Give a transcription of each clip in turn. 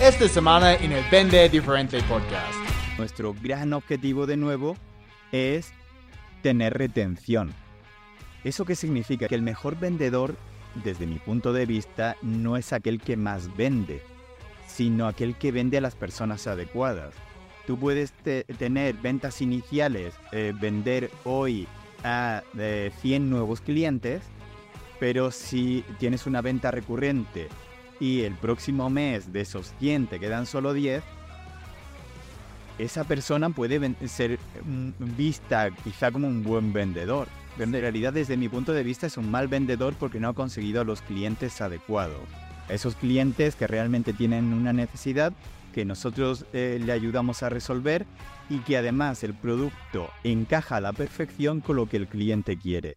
esta semana en el Vende Diferente Podcast. Nuestro gran objetivo de nuevo es tener retención. ¿Eso qué significa? Que el mejor vendedor, desde mi punto de vista, no es aquel que más vende, sino aquel que vende a las personas adecuadas. Tú puedes tener ventas iniciales, eh, vender hoy a 100 nuevos clientes, pero si tienes una venta recurrente y el próximo mes de esos 100 te quedan solo 10, esa persona puede ser mm, vista quizá como un buen vendedor. Pero en realidad desde mi punto de vista es un mal vendedor porque no ha conseguido los clientes adecuados. Esos clientes que realmente tienen una necesidad que nosotros eh, le ayudamos a resolver y que además el producto encaja a la perfección con lo que el cliente quiere.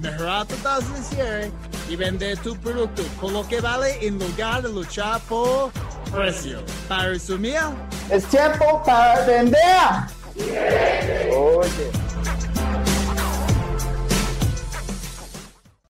mejorar tu tasa de cierre y vender tu producto con lo que vale en lugar de luchar por precio. Para resumir, es tiempo para vender. Oye.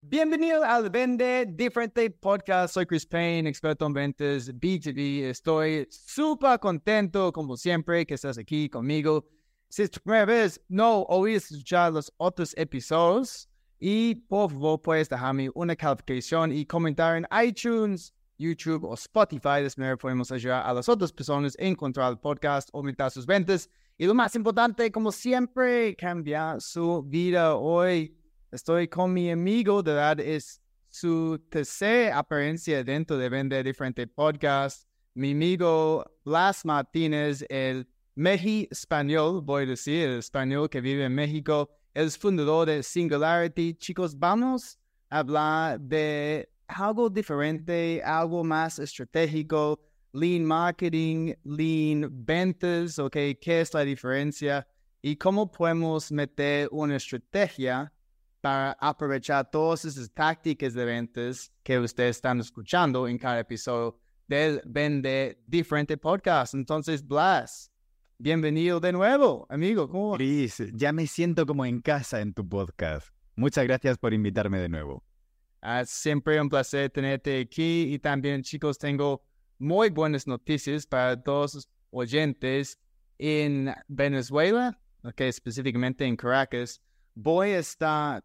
Bienvenido al Vende Diferente Podcast. Soy Chris Payne, experto en ventas B2B. Estoy súper contento, como siempre, que estás aquí conmigo. Si es tu primera vez, no oíste escuchar los otros episodios. Y por favor, puedes dejarme una calificación y comentar en iTunes YouTube o Spotify. De esta manera podemos ayudar a las otras personas a encontrar el podcast, aumentar sus ventas y lo más importante, como siempre, cambiar su vida. Hoy estoy con mi amigo, de verdad es su tercera apariencia dentro de Vender Diferente Podcast. Mi amigo Blas Martínez, el Meji español, voy a decir, el español que vive en México, es fundador de Singularity. Chicos, vamos a hablar de algo diferente, algo más estratégico, lean marketing, lean ventas, ok, ¿qué es la diferencia? Y cómo podemos meter una estrategia para aprovechar todas esas tácticas de ventas que ustedes están escuchando en cada episodio del Vende Diferente Podcast. Entonces, Blas, bienvenido de nuevo, amigo. ¿Cómo? Chris, ya me siento como en casa en tu podcast. Muchas gracias por invitarme de nuevo. Uh, siempre un placer tenerte aquí y también chicos tengo muy buenas noticias para todos los oyentes en Venezuela, okay, específicamente en Caracas. Voy a estar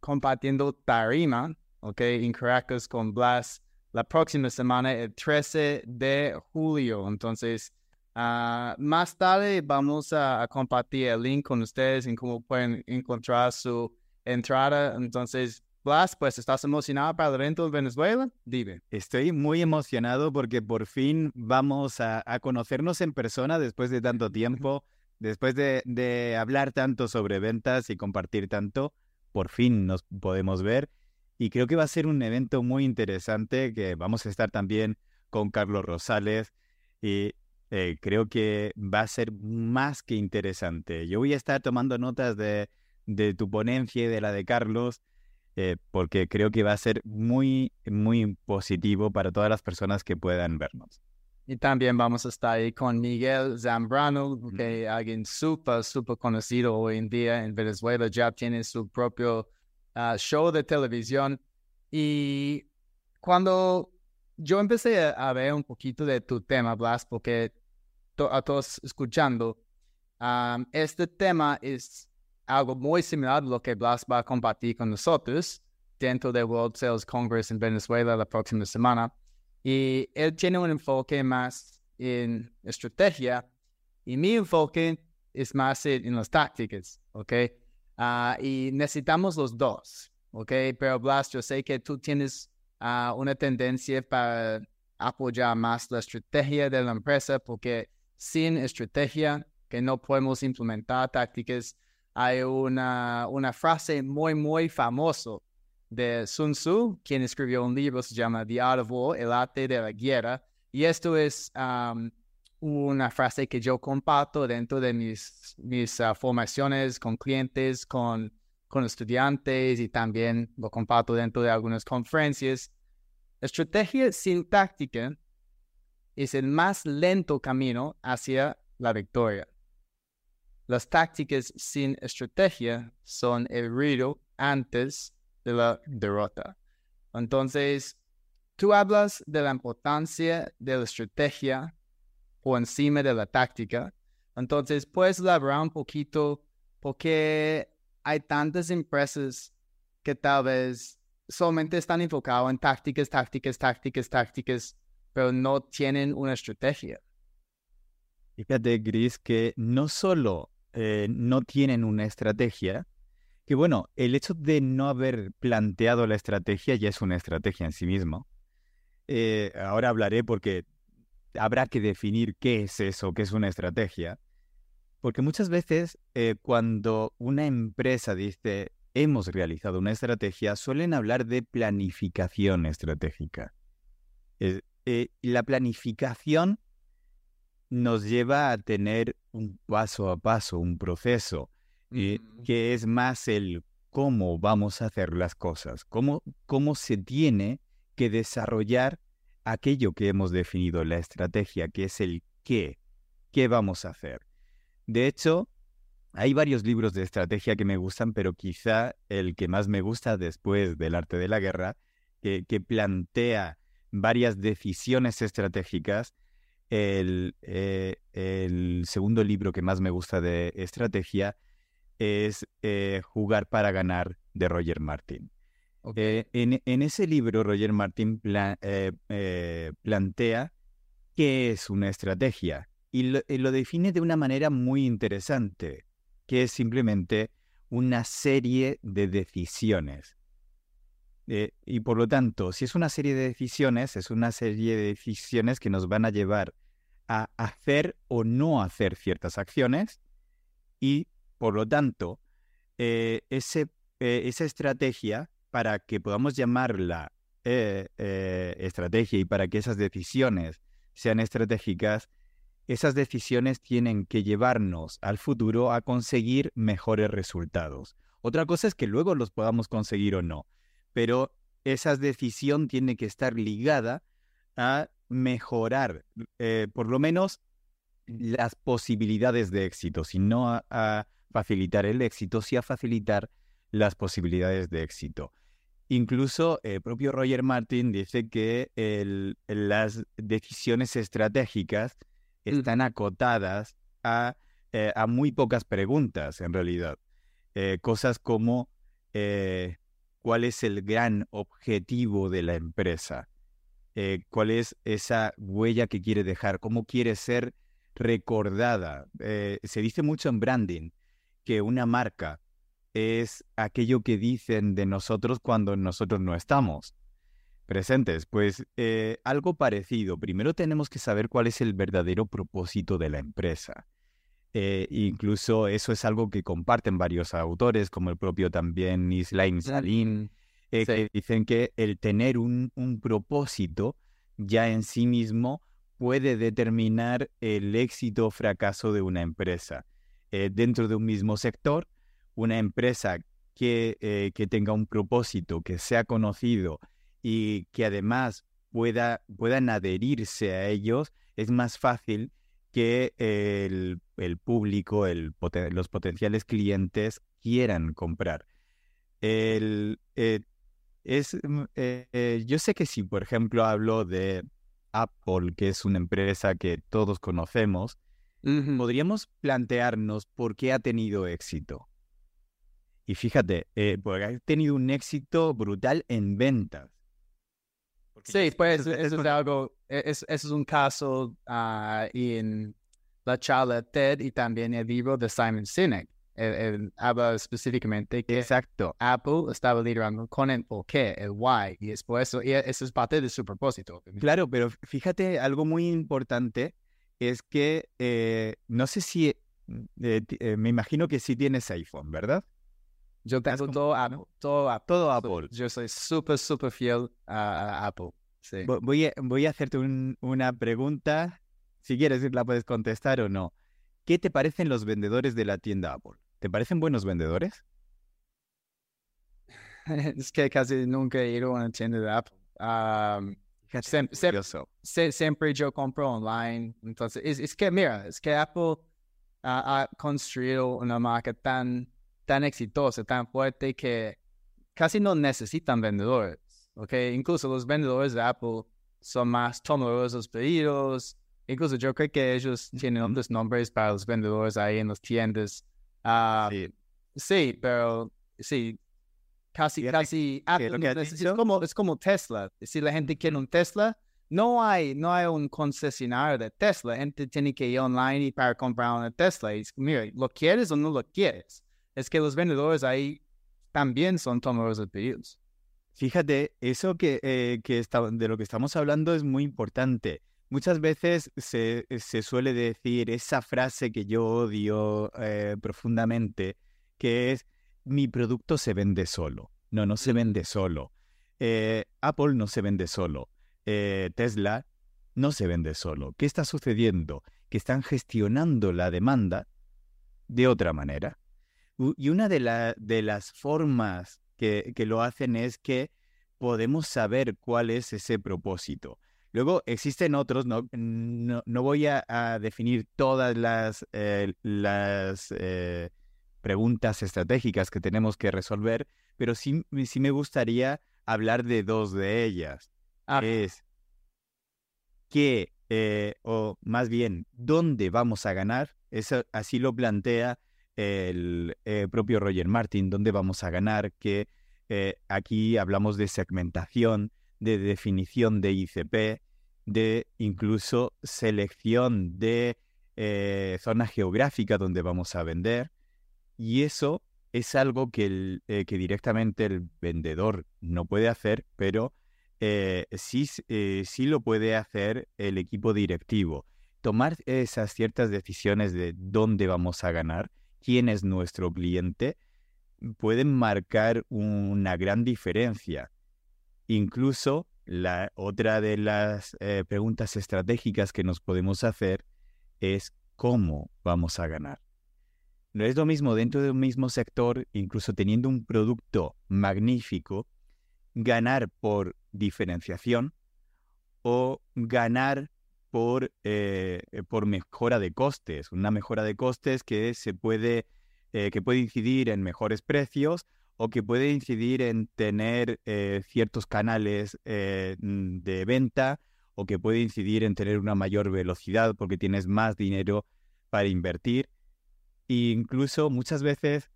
compartiendo tarima okay, en Caracas con Blas la próxima semana, el 13 de julio. Entonces, uh, más tarde vamos a, a, compartir el link con ustedes en cómo pueden encontrar su entrada. Entonces, Blas, pues estás emocionado para el evento en Venezuela? Dime. Estoy muy emocionado porque por fin vamos a, conocernos en persona después de tanto tiempo, después de, hablar tanto sobre ventas y compartir tanto, por fin nos podemos ver. Y creo que va a ser un evento muy interesante que vamos a estar también con Carlos Rosales y eh, creo que va a ser más que interesante. Yo voy a estar tomando notas de, de tu ponencia y de la de Carlos eh, porque creo que va a ser muy, muy positivo para todas las personas que puedan vernos. Y también vamos a estar ahí con Miguel Zambrano, que es alguien súper, súper conocido hoy en día en Venezuela, ya tiene su propio ah, show de televisión. Y cuando yo empecé a, ver un poquito de tu tema, Blas, porque a todos escuchando, ah, este tema es algo muy similar a lo que Blas va a compartir con nosotros dentro del World Sales Congress en Venezuela la próxima semana. Y él tiene un enfoque más en estrategia y mi enfoque es más en, las tácticas, ¿ok? Ah, y necesitamos los dos, ¿ok? Pero Blas, yo sé que tú tienes ah, una tendencia para apoyar más la estrategia de la empresa porque sin estrategia que no podemos implementar tácticas hay una, una frase muy, muy famosa de Sun Tzu, quien escribió un libro, se llama The Art of War, El arte de la guerra. Y esto es una frase que yo comparto dentro de mis, mis ah, formaciones con clientes, con, con estudiantes y también lo comparto dentro de algunas conferencias. Estrategia sin táctica es el más lento camino hacia la victoria. Las tácticas sin estrategia son el ruido antes de la derrota. Entonces, tú hablas de la importancia de la estrategia por encima de la táctica. Entonces, puedes hablar un poquito porque hay tantas empresas que tal vez solamente están enfocadas en tácticas, tácticas, tácticas, tácticas, pero no tienen una estrategia. Fíjate, Gris, que no solo eh, no tienen una estrategia, que bueno, el hecho de no haber planteado la estrategia ya es una estrategia en sí mismo. Eh, ahora hablaré porque habrá que definir qué es eso, qué es una estrategia. Porque muchas veces eh, cuando una empresa dice hemos realizado una estrategia, suelen hablar de planificación estratégica. La planificación nos lleva a tener un paso a paso, un proceso, eh, que es más el cómo vamos a hacer las cosas, cómo, cómo se tiene que desarrollar aquello que hemos definido, la estrategia, que es el qué, qué vamos a hacer. De hecho, hay varios libros de estrategia que me gustan, pero quizá el que más me gusta después del arte de la guerra, que plantea varias decisiones estratégicas, eh, el, segundo libro que más me gusta de estrategia es eh, Jugar para ganar de Roger Martin. Eh, en, ese libro, Roger Martin plantea qué es una estrategia y lo, define de una manera muy interesante, que es simplemente una serie de decisiones. Y por lo tanto, si es una serie de decisiones, es una serie de decisiones que nos van a llevar a hacer o no hacer ciertas acciones y, por lo tanto, eh, eh, esa estrategia, para que podamos llamarla eh, estrategia y para que esas decisiones sean estratégicas, esas decisiones tienen que llevarnos al futuro a conseguir mejores resultados. Otra cosa es que luego los podamos conseguir o no, pero esa decisión tiene que estar ligada a mejorar, eh, por lo menos, las posibilidades de éxito, si no a, facilitar el éxito, sí a facilitar las posibilidades de éxito. Incluso el propio Roger Martin dice que las decisiones estratégicas están acotadas a, eh, a, muy pocas preguntas, en realidad. Eh, cosas como cuál es el gran objetivo de la empresa, eh, cuál es esa huella que quiere dejar, cómo quiere ser recordada. Eh, se dice mucho en branding que una marca es aquello que dicen de nosotros cuando nosotros no estamos presentes. Pues eh, algo parecido. Primero tenemos que saber cuál es el verdadero propósito de la empresa. Incluso eso es algo que comparten varios autores, como el propio también Islaim Salim eh, que dicen que el tener un, propósito ya en sí mismo puede determinar el éxito o fracaso de una empresa. Eh, dentro de un mismo sector, una empresa que, eh, que, tenga un propósito, que sea conocido y que además pueda, puedan adherirse a ellos, es más fácil que el, el público, el, los potenciales clientes quieran comprar. El, es, mm, eh, eh, yo sé que si, por ejemplo, hablo de Apple, que es una empresa que todos conocemos, podríamos plantearnos por qué ha tenido éxito. Y fíjate, eh, porque ha tenido un éxito brutal en ventas. Sí, pues eso es algo, e, es, es un caso uh, en la charla TED y también el libro de Simon Sinek el, habla específicamente que Exacto. Apple estaba liderando con el por qué, el why, y es por eso, y eso es parte de su propósito. Claro, pero fíjate, algo muy importante es que eh, no sé si, eh, eh, me imagino que sí tienes iPhone, ¿verdad? Yo tengo todo Apple, todo Apple. Todo Apple. Yo soy súper, súper fiel a, Apple. Sí. Voy, a, voy a hacerte una pregunta si quieres la puedes contestar o no. ¿Qué te parecen los vendedores de la tienda Apple? ¿Te parecen buenos vendedores? es que casi nunca he ido a una tienda de Apple. Um, siempre yo compro online. Entonces, es, que mira, es que Apple ha construido una marca tan, tan exitosa, tan fuerte que casi no necesitan vendedores. Okay, incluso los vendedores de Apple son más los pedidos. Incluso yo creo que ellos tienen otros nombres para los vendedores ahí en las tiendas. Ah, sí. sí, pero sí, casi, casi es, como, es como Tesla. Si la gente quiere un Tesla, no hay, no hay un concesionario de Tesla. La gente tiene que ir online y para comprar una Tesla. Y mira, ¿lo quieres o no lo quieres? Es que los vendedores ahí también son tomadores de pedidos. Fíjate, eso que, eh, que de lo que estamos hablando es muy importante. Muchas veces se, se suele decir esa frase que yo odio eh, profundamente, que es mi producto se vende solo. No, no se vende solo. Eh, Apple no se vende solo. Tesla no se vende solo. ¿Qué está sucediendo? Que están gestionando la demanda de otra manera. Y una de, de las formas que, lo hacen es que podemos saber cuál es ese propósito. Luego existen otros, no, no, voy a, definir todas las, eh, las eh, preguntas estratégicas que tenemos que resolver, pero sí, sí me gustaría hablar de dos de ellas. Ah. Es qué, eh, o más bien, dónde vamos a ganar. Eso, así lo plantea el eh, propio Roger Martin, dónde vamos a ganar, que eh, aquí hablamos de segmentación, de definición de ICP, de incluso selección de eh, zona geográfica donde vamos a vender. Y eso es algo que, que directamente el vendedor no puede hacer, pero sí, sí lo puede hacer el equipo directivo. Tomar esas ciertas decisiones de dónde vamos a ganar quién es nuestro cliente, pueden marcar una gran diferencia. Incluso la otra de las eh, preguntas estratégicas que nos podemos hacer es cómo vamos a ganar. No es lo mismo dentro de un mismo sector, incluso teniendo un producto magnífico, ganar por diferenciación o ganar por, eh, por mejora de costes, una mejora de costes que se puede, eh, que puede incidir en mejores precios o que puede incidir en tener eh, ciertos canales mm, de venta o que puede incidir en tener una mayor velocidad porque tienes más dinero para invertir. E incluso muchas veces,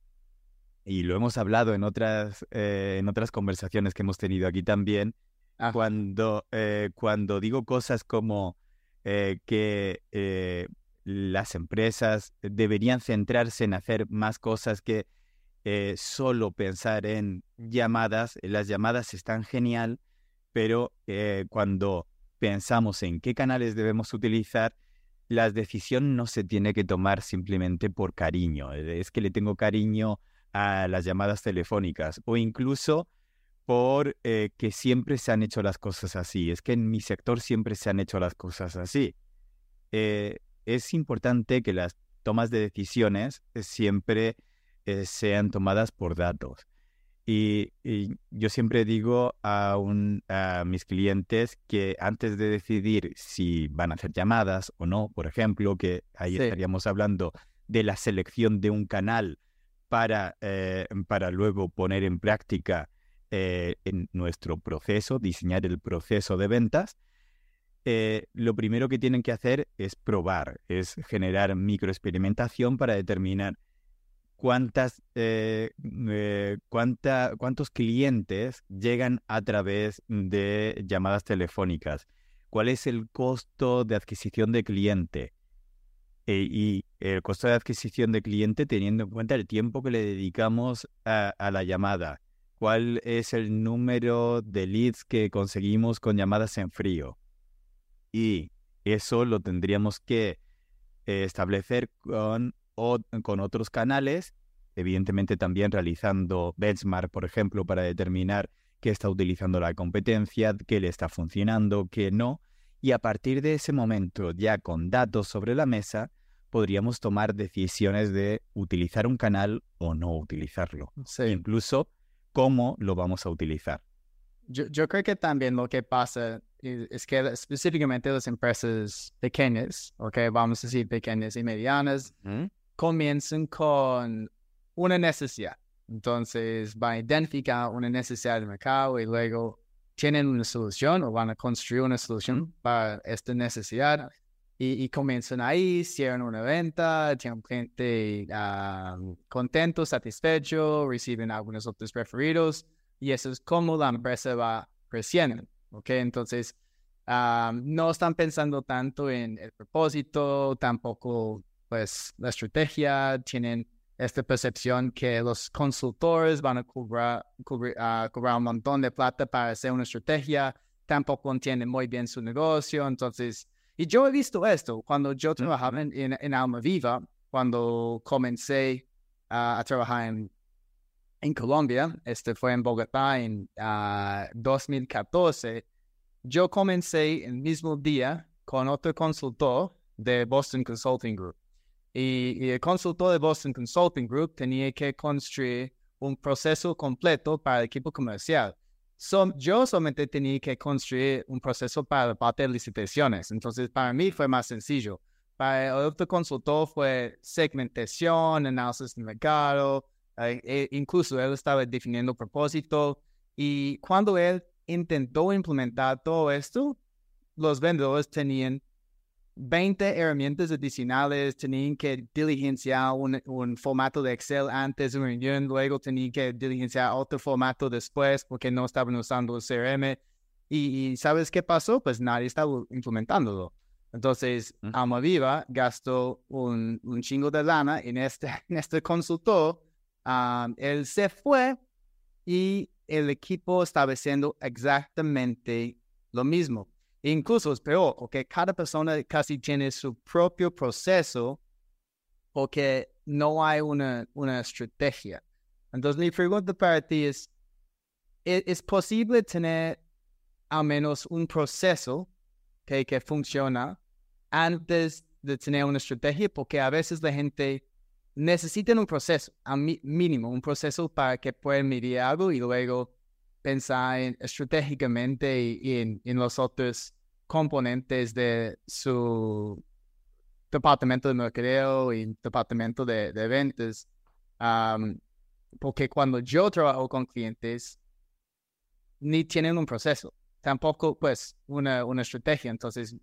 y lo hemos hablado en otras, en otras conversaciones que hemos tenido aquí también, cuando, cuando digo cosas como eh, que eh, las empresas deberían centrarse en hacer más cosas que eh, solo pensar en llamadas. Las llamadas están genial, pero cuando pensamos en qué canales debemos utilizar, la decisión no se tiene que tomar simplemente por cariño. Es que le tengo cariño a las llamadas telefónicas o incluso por eh, que siempre se han hecho las cosas así. Es que en mi sector siempre se han hecho las cosas así. Eh, es importante que las tomas de decisiones eh, siempre sean tomadas por datos. Y, yo siempre digo a, a, mis clientes que antes de decidir si van a hacer llamadas o no, por ejemplo, que ahí estaríamos hablando de la selección de un canal para, para luego poner en práctica eh, en nuestro proceso, diseñar el proceso de ventas, eh, lo primero que tienen que hacer es probar, es generar microexperimentación para determinar cuántas, eh, cuánta, cuántos clientes llegan a través de llamadas telefónicas, cuál es el costo de adquisición de cliente y el costo de adquisición de cliente teniendo en cuenta el tiempo que le dedicamos a la llamada, cuál es el número de leads que conseguimos con llamadas en frío. Y eso lo tendríamos que eh, establecer con, con otros canales, evidentemente también realizando benchmark, por ejemplo, para determinar qué está utilizando la competencia, qué le está funcionando, qué no. Y a partir de ese momento, ya con datos sobre la mesa, podríamos tomar decisiones de utilizar un canal o no utilizarlo. Sí. Incluso cómo lo vamos a utilizar. Yo, yo creo que también lo que pasa es, es que específicamente las empresas pequeñas, ok, vamos a decir pequeñas y medianas, comienzan con una necesidad. Entonces, van a identificar una necesidad del mercado y luego tienen una solución o van a construir una solución para esta necesidad y, y comienzan ahí, cierran una venta, tienen cliente ah, contento, satisfecho, reciben algunos otros referidos y eso es como la empresa va creciendo, ¿ok? Entonces, ah, no están pensando tanto en el propósito, tampoco pues la estrategia, tienen esta percepción que los consultores van a cobrar, cubrir, ah, cobrar un montón de plata para hacer una estrategia, tampoco entienden muy bien su negocio, entonces, y yo he visto esto cuando yo trabajaba en, en, en Alma Viva, cuando comencé ah, a trabajar en, en Colombia, este fue en Bogotá en ah, 2014, yo comencé el mismo día con otro consultor de Boston Consulting Group. Y, y el consultor de Boston Consulting Group tenía que construir un proceso completo para el equipo comercial. So, yo solamente tenía que construir un proceso para la parte de licitaciones. Entonces, para mí fue más sencillo. Para el otro consultor fue segmentación, análisis de mercado, eh, e incluso él estaba definiendo propósito. Y cuando él intentó implementar todo esto, los vendedores tenían 20 herramientas adicionales, tenían que diligenciar un, un, formato de Excel antes de una reunión, luego tenían que diligenciar otro formato después porque no estaban usando el CRM. Y, y ¿sabes qué pasó? Pues nadie estaba implementándolo. Entonces, uh -huh. Alma Viva gastó un, un, chingo de lana en este, en este consultor. Um, él se fue y el equipo estaba haciendo exactamente lo mismo. Incluso es peor, porque cada persona casi tiene su propio proceso porque no hay una, una estrategia. Entonces, mi pregunta para ti es, ¿es, ¿es posible tener al menos un proceso que, que funciona antes de tener una estrategia? Porque a veces la gente necesita un proceso, al mínimo, un proceso para que puedan medir algo y luego pensar en, estratégicamente y, y en, en los otros componentes de su departamento de mercadeo y departamento de, ventas. Porque cuando yo trabajo con clientes, ni tienen un proceso, tampoco pues una, una estrategia. Entonces,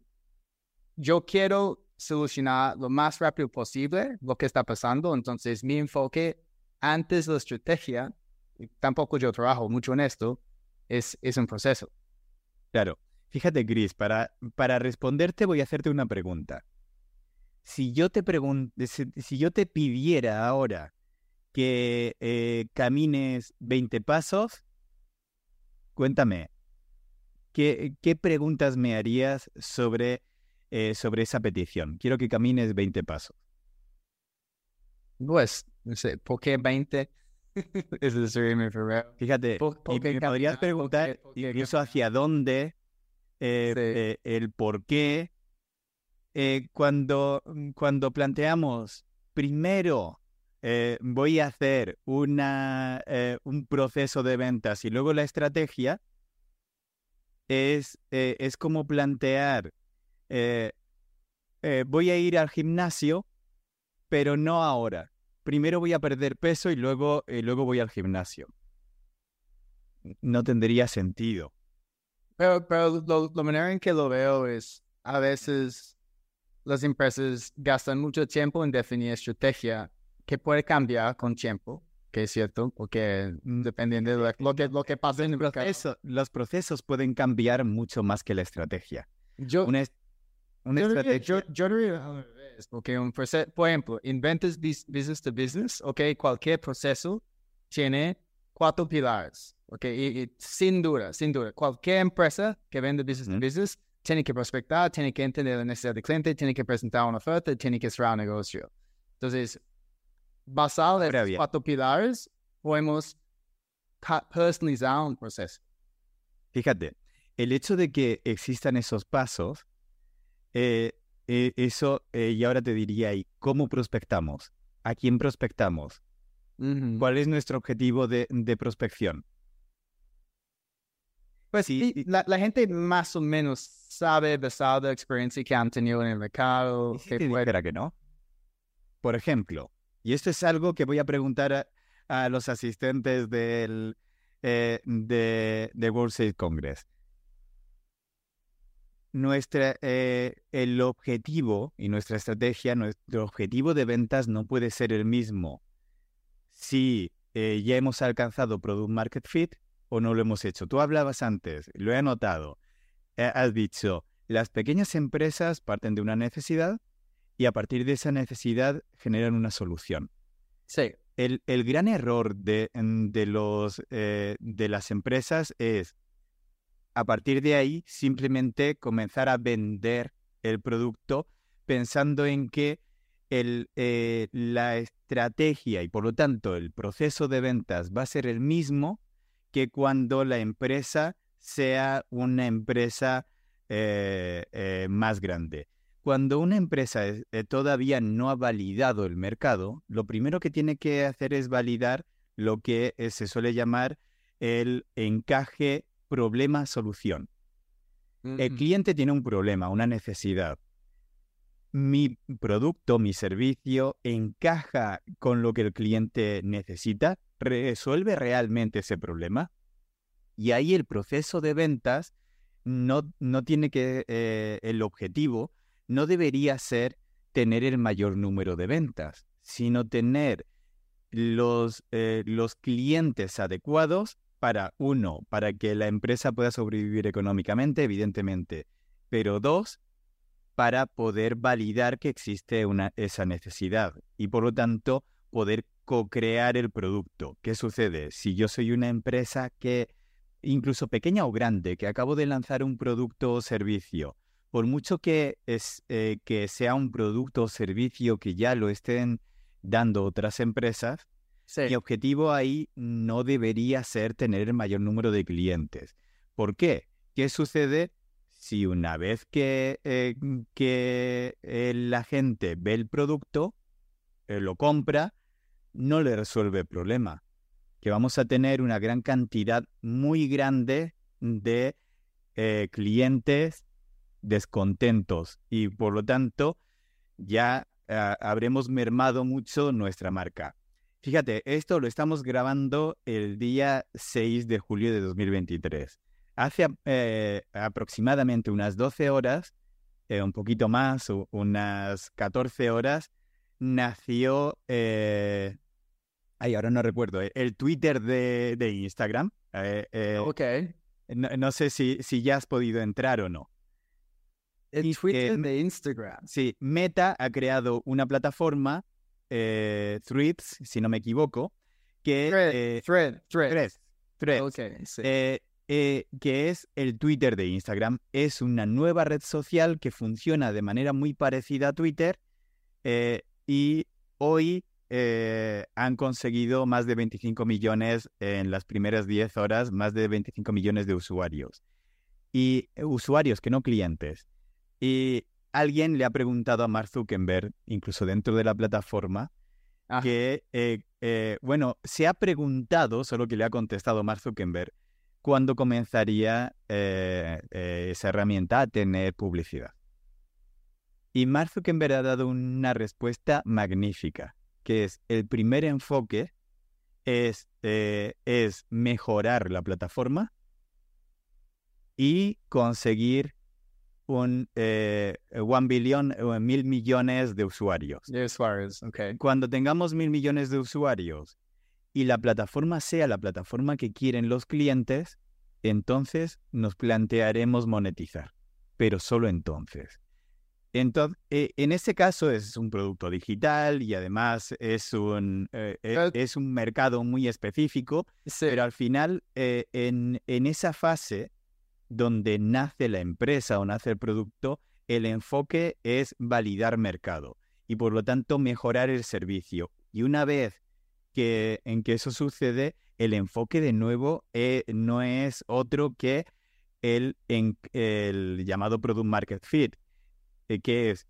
yo quiero solucionar lo más rápido posible lo que está pasando. Entonces, mi enfoque antes de la estrategia, tampoco yo trabajo mucho en esto, es, es un proceso. Claro. Fíjate, Chris, para, para responderte voy a hacerte una pregunta. Si yo te si, si yo te pidiera ahora que eh, camines 20 pasos, cuéntame, ¿qué, qué preguntas me harías sobre, eh, sobre esa petición? Quiero que camines 20 pasos. Pues, no sé, ¿por qué 20? Fíjate, ¿Por, por y me podrías preguntar ¿por qué, incluso hacia dónde eh, sí. eh, el por qué. Eh, cuando, cuando planteamos, primero voy a hacer una, un proceso de ventas y luego la estrategia, es, es como plantear, voy a ir al gimnasio, pero no ahora. Primero voy a perder peso y luego, luego voy al gimnasio. No tendría sentido. Pero, pero lo, la manera en que lo veo es, a veces las empresas gastan mucho tiempo en definir estrategia que puede cambiar con tiempo, que es cierto, porque dependiendo de lo, que, lo que pasa en el proceso, los procesos pueden cambiar mucho más que la estrategia. Yo, una, una yo, estrategia... yo, yo revés, porque un proceso, por ejemplo, en ventas business to business, ok, cualquier proceso tiene cuatro pilares. Ok, y, y, sin duda, sin duda, cualquier empresa que vende business to business tiene que prospectar, tiene que entender la necesidad del cliente, tiene que presentar una oferta, tiene que cerrar un negocio. Entonces, basado en estos cuatro pilares, podemos personalizar un proceso. Fíjate, el hecho de que existan esos pasos, eh, eh, eso, eh, y ahora te diría, ¿y cómo prospectamos? ¿A quién prospectamos? ¿Cuál es nuestro objetivo de, de prospección? Pues Sí, la, la gente más o menos sabe, basado en la experiencia que han tenido en el mercado, ¿Y si que puede- que no? Por ejemplo, y esto es algo que voy a preguntar a, a los asistentes del, eh, de, de World Sales Congress. Nuestra, eh, el objetivo y nuestra estrategia, nuestro objetivo de ventas no puede ser el mismo si eh, ya hemos alcanzado Product Market Fit o no lo hemos hecho. Tú hablabas antes, lo he anotado, eh, has dicho, las pequeñas empresas parten de una necesidad y a partir de esa necesidad generan una solución. Sí, El, el gran error de, en- de los, eh, de las empresas es, a partir de ahí, simplemente comenzar a vender el producto pensando en que el, eh, la estrategia y por lo tanto el proceso de ventas va a ser el mismo que cuando la empresa sea una empresa eh, eh, más grande. Cuando una empresa es- todavía no ha validado el mercado, lo primero que tiene que hacer es validar lo que se suele llamar el encaje problema-solución. El cliente tiene un problema, una necesidad. Mi producto, mi servicio encaja con lo que el cliente necesita, resuelve realmente ese problema. Y ahí el proceso de ventas no, no tiene que, eh, el objetivo no debería ser tener el mayor número de ventas, sino tener los, eh, los clientes adecuados para, uno, para que la empresa pueda sobrevivir económicamente, evidentemente, pero dos, para poder validar que existe una, esa necesidad y por lo tanto poder co-crear el producto. ¿Qué sucede? Si yo soy una empresa que, incluso pequeña o grande, que acabo de lanzar un producto o servicio, por mucho que, es, eh, que sea un producto o servicio que ya lo estén dando otras empresas, Sí. mi objetivo ahí no debería ser tener el mayor número de clientes. ¿Por qué? ¿Qué sucede si una vez que, eh, que la gente ve el producto, eh, lo compra, no le resuelve el problema? Que vamos a tener una gran cantidad muy grande de eh, clientes descontentos y por lo tanto ya ah, habremos mermado mucho nuestra marca. Fíjate, esto lo estamos grabando el día 6 de julio de 2023. Hace eh, aproximadamente unas 12 horas, eh, un poquito más, unas 14 horas, nació, eh, ay, ahora no recuerdo, el Twitter de, de Instagram. Ok. no, no sé si, si ya has podido entrar o no. El Twitter de Instagram. Sí, Meta ha creado una plataforma, Threads, si no me equivoco, que, Thread, thread, thread. Ok, sí. eh, eh, que es el Twitter de Instagram. Es una nueva red social que funciona de manera muy parecida a Twitter eh, y hoy eh, han conseguido más de 25 millones en las primeras 10 horas, más de 25 millones de usuarios. Y usuarios que no clientes. Y alguien le ha preguntado a Mark Zuckerberg, incluso dentro de la plataforma, Ah. que, eh, eh, bueno, se ha preguntado, solo que le ha contestado Mark Zuckerberg, cuándo comenzaría eh, eh, esa herramienta a tener publicidad. Y Mark Zuckerberg ha dado una respuesta magnífica, que es el primer enfoque es, eh, es mejorar la plataforma y conseguir un eh, one billion, o mil millones de usuarios. De usuarios, ok. Cuando tengamos mil millones de usuarios y la plataforma sea la plataforma que quieren los clientes, entonces nos plantearemos monetizar, pero solo entonces. Entonces, en este caso es un producto digital y además es un, eh, eh, es un mercado muy específico, Sí. pero al final, eh, en, en esa fase donde nace la empresa o nace el producto, el enfoque es validar mercado y por lo tanto mejorar el servicio. Y una vez que en que eso sucede, el enfoque de nuevo eh, no es otro que el, el llamado Product Market Fit, eh, que es,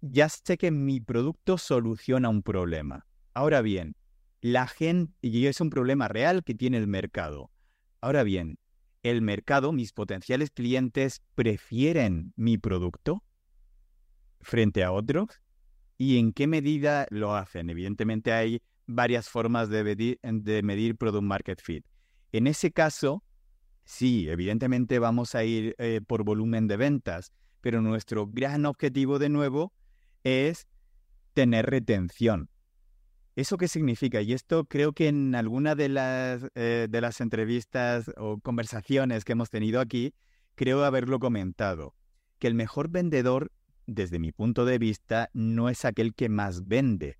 ya sé que mi producto soluciona un problema. Ahora bien, la gente, y es un problema real que tiene el mercado. Ahora bien, el mercado, mis potenciales clientes prefieren mi producto frente a otros y en qué medida lo hacen. Evidentemente hay varias formas de medir, Product Market Fit. En ese caso, sí, evidentemente vamos a ir eh, por volumen de ventas, pero nuestro gran objetivo de nuevo es tener retención. ¿Eso qué significa? Y esto creo que en alguna de las, eh, de las entrevistas o conversaciones que hemos tenido aquí, creo haberlo comentado, que el mejor vendedor, desde mi punto de vista, no es aquel que más vende,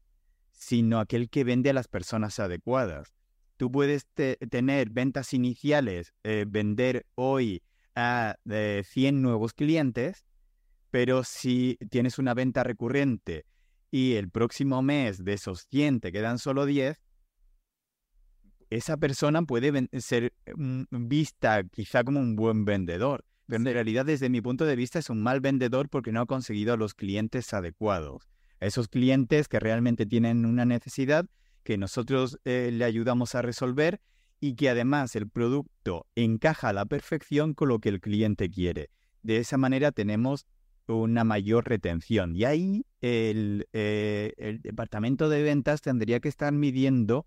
sino aquel que vende a las personas adecuadas. Tú puedes tener ventas iniciales, eh, vender hoy a 100 eh, nuevos clientes, pero si tienes una venta recurrente y el próximo mes de esos 100 te quedan solo 10, esa persona puede ser mm, vista quizá como un buen vendedor, pero en realidad desde mi punto de vista es un mal vendedor porque no ha conseguido los clientes adecuados. A esos clientes que realmente tienen una necesidad que nosotros eh, le ayudamos a resolver y que además el producto encaja a la perfección con lo que el cliente quiere. De esa manera tenemos una mayor retención. Y ahí el, eh, el, departamento de ventas tendría que estar midiendo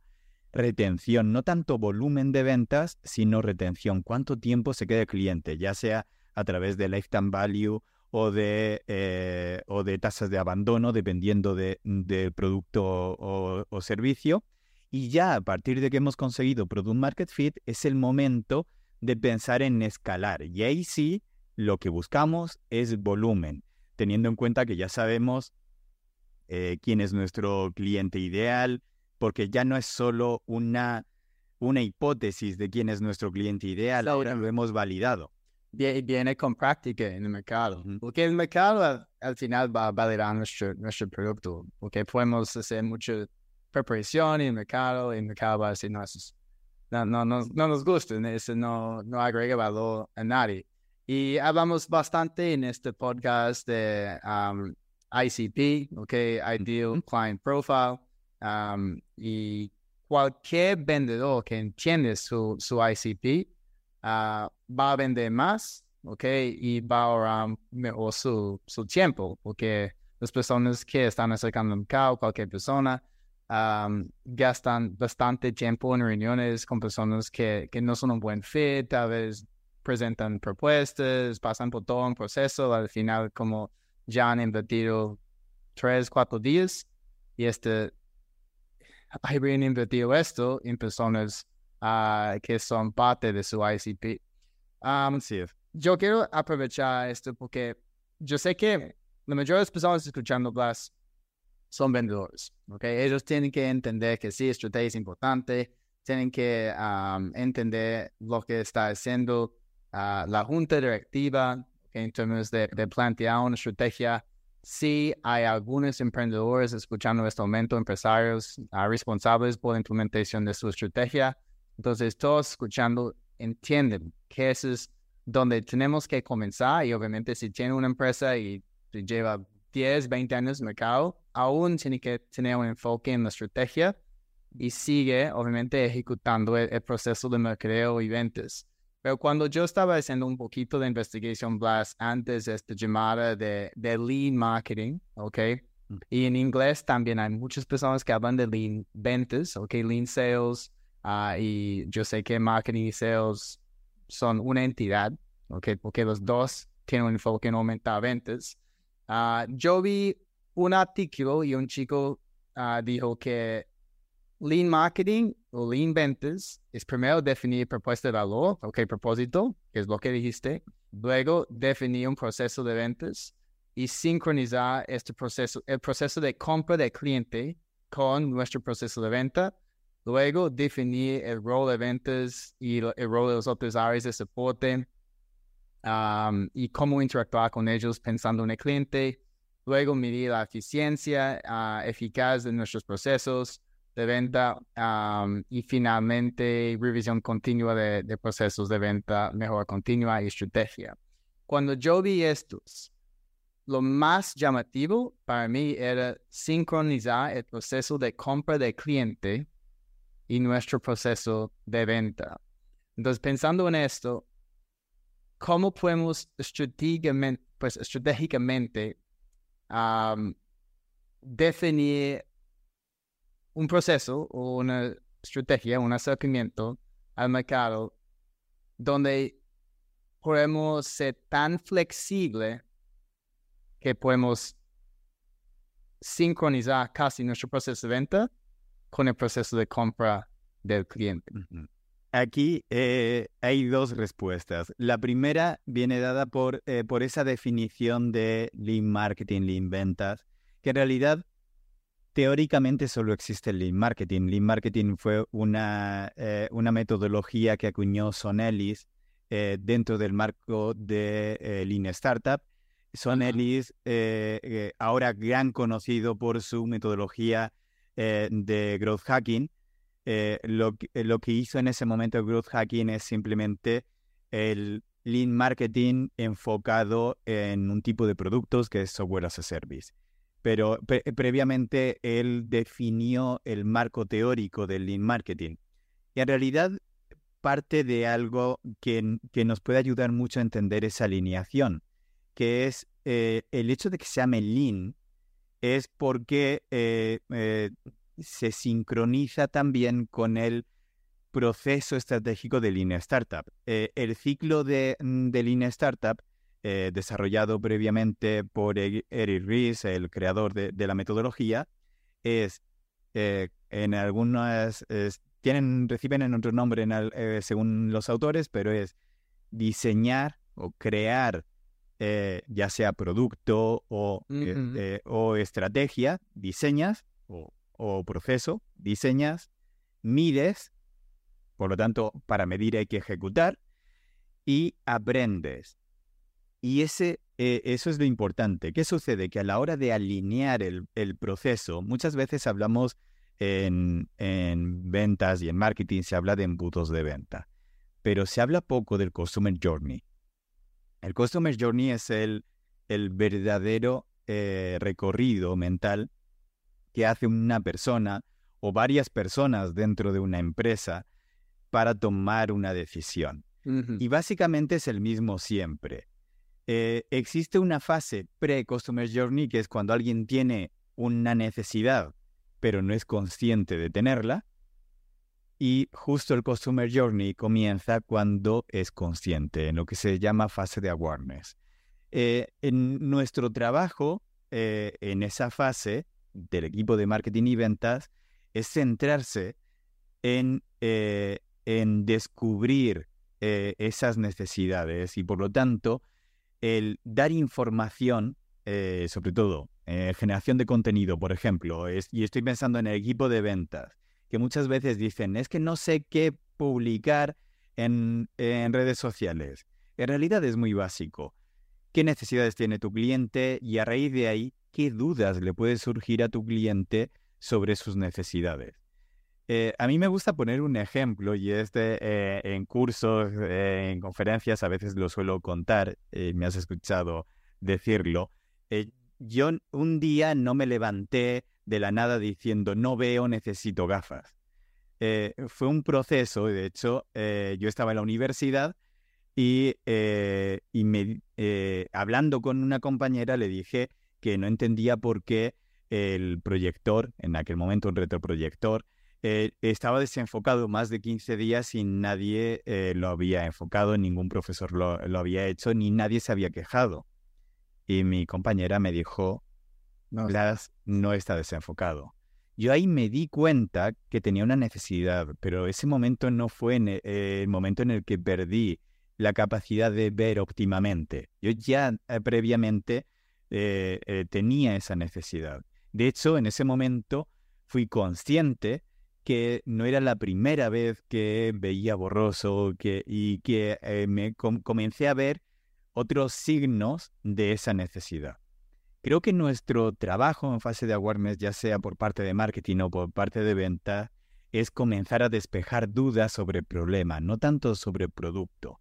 retención, no tanto volumen de ventas, sino retención. ¿Cuánto tiempo se queda el cliente? Ya sea a través de lifetime value o de, eh, o de tasas de abandono, dependiendo del de producto o, o servicio. Y ya a partir de que hemos conseguido Product Market Fit, es el momento de pensar en escalar. Y ahí sí lo que buscamos es volumen, teniendo en cuenta que ya sabemos eh, quién es nuestro cliente ideal, porque ya no es solo una, una hipótesis de quién es nuestro cliente ideal, ahora lo hemos validado. Viene con práctica en el mercado, porque el mercado al, final va a validar nuestro, nuestro producto, porque podemos hacer mucha preparación en el mercado y el mercado va a decir, no, no, no, no, no nos gusta, eso no, no agrega valor a nadie. Y hablamos bastante en este podcast de um, ICP, ¿ok? Ideal Client Profile. Um, y cualquier vendedor que entiende su, su ICP uh, va a vender más, ¿ok? Y va a ahorrar mejor su, su tiempo, porque las personas que están acercando al mercado, cualquier persona, um, gastan bastante tiempo en reuniones con personas que, que no son un buen fit, tal vez presentan propuestas, pasan por todo un proceso, al final como ya han invertido tres, cuatro días y este, habrían invertido esto en personas uh, que son parte de su ICP. Um, sí. Yo quiero aprovechar esto porque yo sé que la mayoría de las personas escuchando Blas son vendedores, ¿ok? Ellos tienen que entender que sí, estrategia es importante, tienen que um, entender lo que está haciendo la junta directiva en términos de, plantear una estrategia. Sí hay algunos emprendedores escuchando en este momento, empresarios ah, responsables por la implementación de su estrategia. Entonces, todos escuchando entienden que eso es donde tenemos que comenzar y obviamente si tiene una empresa y lleva 10, 20 años en el mercado, aún tiene que tener un enfoque en la estrategia y sigue obviamente ejecutando el, el proceso de mercadeo y ventas. Pero cuando yo estaba haciendo un poquito de investigación, Blas, antes de esta llamada de, de lean marketing, ¿ok? Mm. Y en inglés también hay muchas personas que hablan de lean ventas, ¿ok? Lean sales. Uh, y yo sé que marketing y sales son una entidad, ¿ok? Porque los dos tienen un enfoque en aumentar ventas. Uh, yo vi un artículo y un chico uh, dijo que Lean Marketing o Lean Ventas es primero definir propuesta de valor, ok, propósito, que es lo que dijiste. Luego definir un proceso de ventas y sincronizar este proceso, el proceso de compra del cliente con nuestro proceso de venta. Luego definir el rol de ventas y el rol de las otras áreas de soporte um, y cómo interactuar con ellos pensando en el cliente. Luego medir la eficiencia uh, eficaz de nuestros procesos de venta am, y finalmente revisión continua de, de procesos de venta, mejora continua y estrategia. Cuando yo vi estos, lo más llamativo para mí era sincronizar el proceso de compra del cliente y nuestro proceso de venta. Entonces, pensando en esto, ¿cómo podemos estratégicamente, pues, estratégicamente am, definir un proceso o una estrategia, un acercamiento al mercado donde podemos ser tan flexible que podemos sincronizar casi nuestro proceso de venta con el proceso de compra del cliente. Aquí eh, hay dos respuestas. La primera viene dada por, eh, por esa definición de lean marketing, lean ventas, que en realidad teóricamente solo existe el lean marketing. Lean marketing fue una, eh, una metodología que acuñó Son Ellis dentro del marco de Lean Startup. Son. Ellis, ahora gran conocido por su metodología eh, de growth hacking, eh, lo, eh, lo que hizo en ese momento Growth Hacking es simplemente el lean marketing enfocado en un tipo de productos que es software as a service. Pero pre- previamente él definió el marco teórico del lean marketing. Y en realidad parte de algo que, que nos puede ayudar mucho a entender esa alineación, que es el hecho de que se llame lean es porque eh, eh, se sincroniza también con el proceso estratégico de Lean Startup. Eh, el ciclo de, mm, de Lean Startup, desarrollado previamente por Eric Ries, el creador de, la metodología, es en algunas tienen reciben en otro nombre según los autores, pero es diseñar o crear eh, ya sea producto o, eh, o estrategia, diseñas o, o proceso, diseñas, mides, por lo tanto, para medir hay que ejecutar y aprendes. Y ese, eh, eso es lo importante. ¿Qué sucede? Que a la hora de alinear el, el proceso, muchas veces hablamos en, en ventas y en marketing, se habla de embudos de venta, pero se habla poco del Customer Journey. El Customer Journey es el, el verdadero eh, recorrido mental que hace una persona o varias personas dentro de una empresa para tomar una decisión. Y básicamente es el mismo siempre. Eh, existe una fase pre-Customer Journey que es cuando alguien tiene una necesidad pero no es consciente de tenerla. Y justo el Customer Journey comienza cuando es consciente, en lo que se llama fase de awareness. Eh, en nuestro trabajo, eh, en esa fase del equipo de marketing y ventas, es centrarse en, eh, en descubrir esas necesidades y por lo tanto el dar información, sobre todo generación de contenido, por ejemplo, y estoy pensando en el equipo de ventas, que muchas veces dicen, es que no sé qué publicar en, en redes sociales. En realidad es muy básico. ¿Qué necesidades tiene tu cliente? Y a raíz de ahí, ¿qué dudas le puede surgir a tu cliente sobre sus necesidades? Eh, a mí me gusta poner un ejemplo y es de, eh, en cursos, eh, en conferencias, a veces lo suelo contar, me has escuchado decirlo. Yo un día no me levanté de la nada diciendo no veo, necesito gafas. Eh, fue un proceso, de hecho, eh, yo estaba en la universidad y, eh, y me, hablando con una compañera le dije que no entendía por qué el proyector, en aquel momento un retroproyector, estaba desenfocado más de 15 días y nadie lo había enfocado, ningún profesor lo, lo había hecho, ni nadie se había quejado. Y mi compañera me dijo, No, no está desenfocado. Yo ahí me di cuenta que tenía una necesidad, pero ese momento no fue e- el momento en el que perdí la capacidad de ver óptimamente. Yo ya eh, previamente eh, eh, tenía esa necesidad. De hecho, en ese momento fui consciente que no era la primera vez que veía borroso que, y que me com- comencé a ver otros signos de esa necesidad. Creo que nuestro trabajo en fase de awareness, ya sea por parte de marketing o por parte de venta, es comenzar a despejar dudas sobre el problema, no tanto sobre el producto.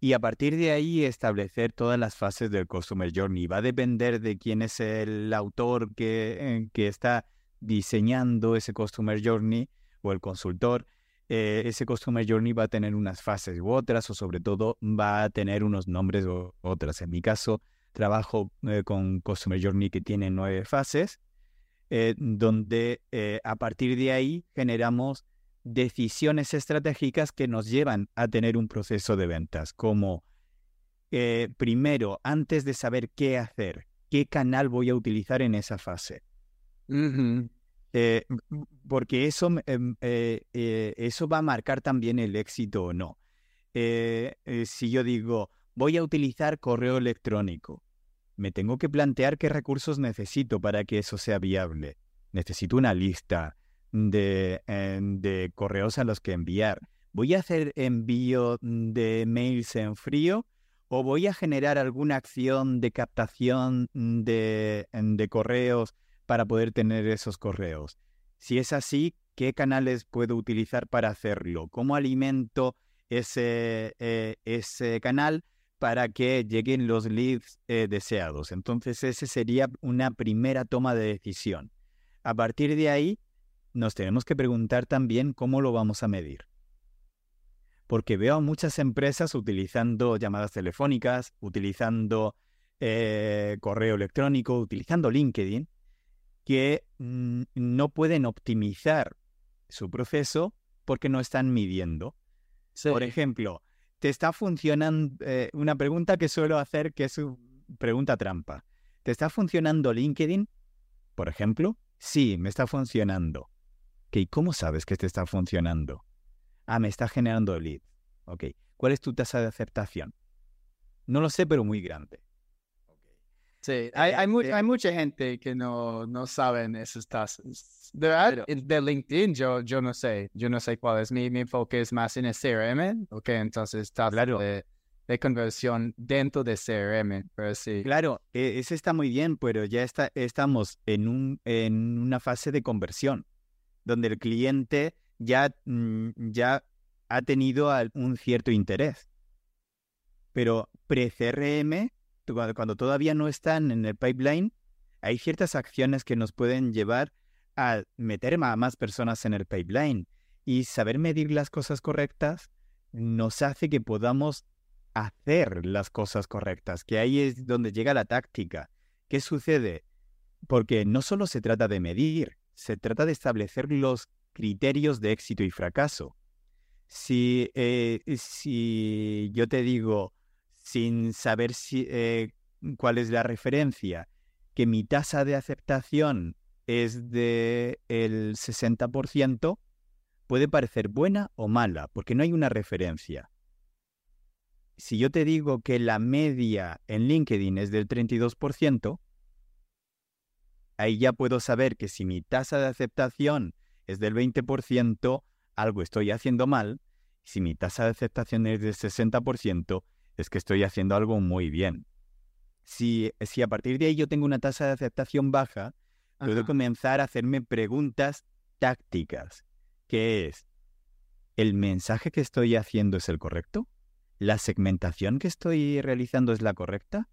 Y a partir de ahí establecer todas las fases del Customer Journey. Va a depender de quién es el autor que, eh, que está diseñando ese Customer Journey o el consultor. Eh, ese Customer Journey va a tener unas fases u otras o sobre todo va a tener unos nombres u otras. En mi caso, trabajo eh, con Customer Journey que tiene nueve fases, eh, donde eh, a partir de ahí generamos decisiones estratégicas que nos llevan a tener un proceso de ventas, como primero, antes de saber qué hacer, qué canal voy a utilizar en esa fase. porque eso, em, eso va a marcar también el éxito o no. si yo digo, voy a utilizar correo electrónico, me tengo que plantear qué recursos necesito para que eso sea viable. Necesito una lista de, eh, de correos a los que enviar. ¿Voy a hacer envío de mails en frío o voy a generar alguna acción de captación de, de correos para poder tener esos correos? Si es así, ¿qué canales puedo utilizar para hacerlo? ¿Cómo alimento ese, eh, ese canal? Para que lleguen los leads eh, deseados. Entonces, esa sería una primera toma de decisión. A partir de ahí, nos tenemos que preguntar también cómo lo vamos a medir. Porque veo a muchas empresas utilizando llamadas telefónicas, utilizando eh, correo electrónico, utilizando LinkedIn, que mm, no pueden optimizar su proceso porque no están midiendo. Por ejemplo, te está funcionando, eh, una pregunta que suelo hacer que es pregunta trampa. ¿Te está funcionando LinkedIn, por ejemplo? Sí, me está funcionando. ¿Y ¿Cómo sabes que te está funcionando? Ah, me está generando lead. Ok. ¿Cuál es tu tasa de aceptación? No lo sé, pero muy grande. Sí, hay, hay, hay, mucha gente que no, no saben esas tasas. De verdad, de LinkedIn yo, yo no sé, yo no sé cuál es. Mi, mi enfoque es más en el CRM, ok, entonces está claro. de, de, conversión dentro de CRM, pero sí. Claro, e, ese está muy bien, pero ya está, estamos en, un, en una fase de conversión, donde el cliente ya, mm, ya ha tenido un cierto interés. Pero pre-CRM cuando, todavía no están en el pipeline, hay ciertas acciones que nos pueden llevar a meter a más personas en el pipeline. Y saber medir las cosas correctas nos hace que podamos hacer las cosas correctas, que ahí es donde llega la táctica. ¿Qué sucede? Porque no solo se trata de medir, se trata de establecer los criterios de éxito y fracaso. Si, eh, si yo te digo, sin saber si, eh, cuál es la referencia, que mi tasa de aceptación es del el 60%, puede parecer buena o mala, porque no hay una referencia. Si yo te digo que la media en LinkedIn es del 32%, ahí ya puedo saber que si mi tasa de aceptación es del 20%, algo estoy haciendo mal. Si mi tasa de aceptación es del 60%, es que estoy haciendo algo muy bien. Si, si a partir de ahí yo tengo una tasa de aceptación baja, puedo comenzar a hacerme preguntas tácticas, que es, ¿el mensaje que estoy haciendo es el correcto? ¿La segmentación que estoy realizando es la correcta?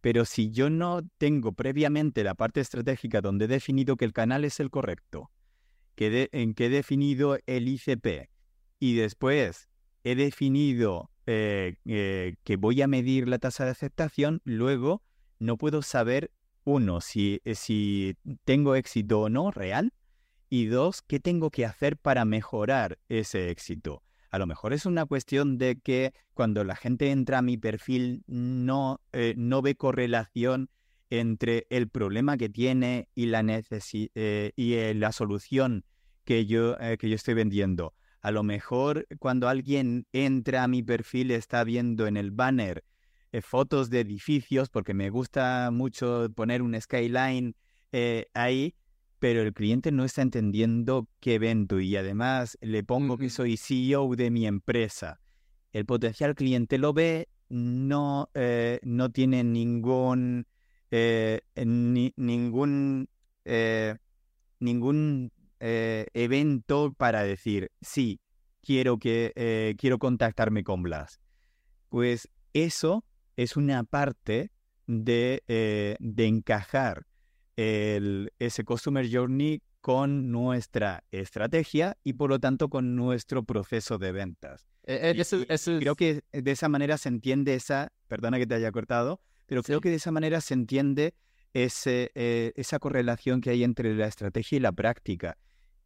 Pero si yo no tengo previamente la parte estratégica donde he definido que el canal es el correcto, que en que he definido el ICP y después he definido eh, eh, que voy a medir la tasa de aceptación, luego no puedo saber, uno, si, eh, si tengo éxito o no real, y dos, qué tengo que hacer para mejorar ese éxito. A lo mejor es una cuestión de que cuando la gente entra a mi perfil no, no ve correlación entre el problema que tiene y la, y la solución que yo, que yo estoy vendiendo. A lo mejor cuando alguien entra a mi perfil está viendo en el banner eh, fotos de edificios, porque me gusta mucho poner un skyline eh, ahí, pero el cliente no está entendiendo qué evento y además le pongo que soy CEO de mi empresa. El potencial cliente lo ve, no, eh, no tiene ningún, ni- ningún, ningún eh, evento para decir, sí, quiero, que, eh, quiero contactarme con Blas. Pues eso es una parte de, eh, de encajar el- ese Customer Journey con nuestra estrategia y por lo tanto con nuestro proceso de ventas. Eh, eh, eso, eso es- Creo que de esa manera se entiende esa, perdona que te haya cortado, pero creo Sí. que de esa manera se entiende eh, esa correlación que hay entre la estrategia y la práctica.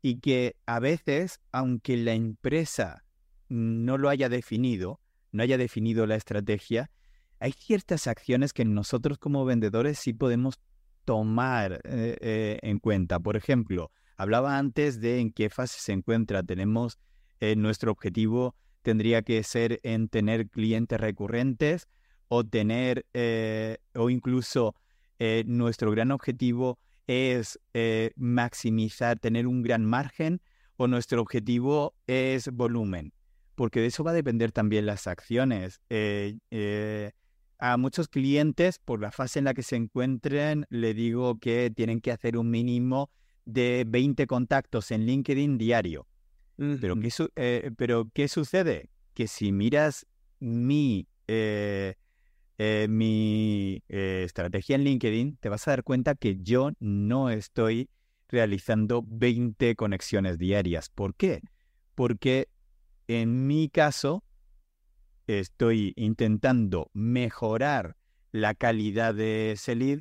Y que a veces, aunque la empresa no lo haya definido, no haya definido la estrategia, hay ciertas acciones que nosotros como vendedores sí podemos tomar eh, eh, en cuenta. Por ejemplo, hablaba antes de en qué fase se encuentra. Tenemos nuestro objetivo tendría que ser en tener clientes recurrentes o tener o incluso eh, nuestro gran objetivo es eh, maximizar, tener un gran margen o nuestro objetivo es volumen, porque de eso va a depender también las acciones. Eh, a muchos clientes, por la fase en la que se encuentren, le digo que tienen que hacer un mínimo de 20 contactos en LinkedIn diario. Pero. ¿qué, su- pero ¿qué sucede? Que si miras mi, eh, eh, mi eh, estrategia en LinkedIn, te vas a dar cuenta que yo no estoy realizando 20 conexiones diarias. ¿Por qué? Porque en mi caso estoy intentando mejorar la calidad de ese lead,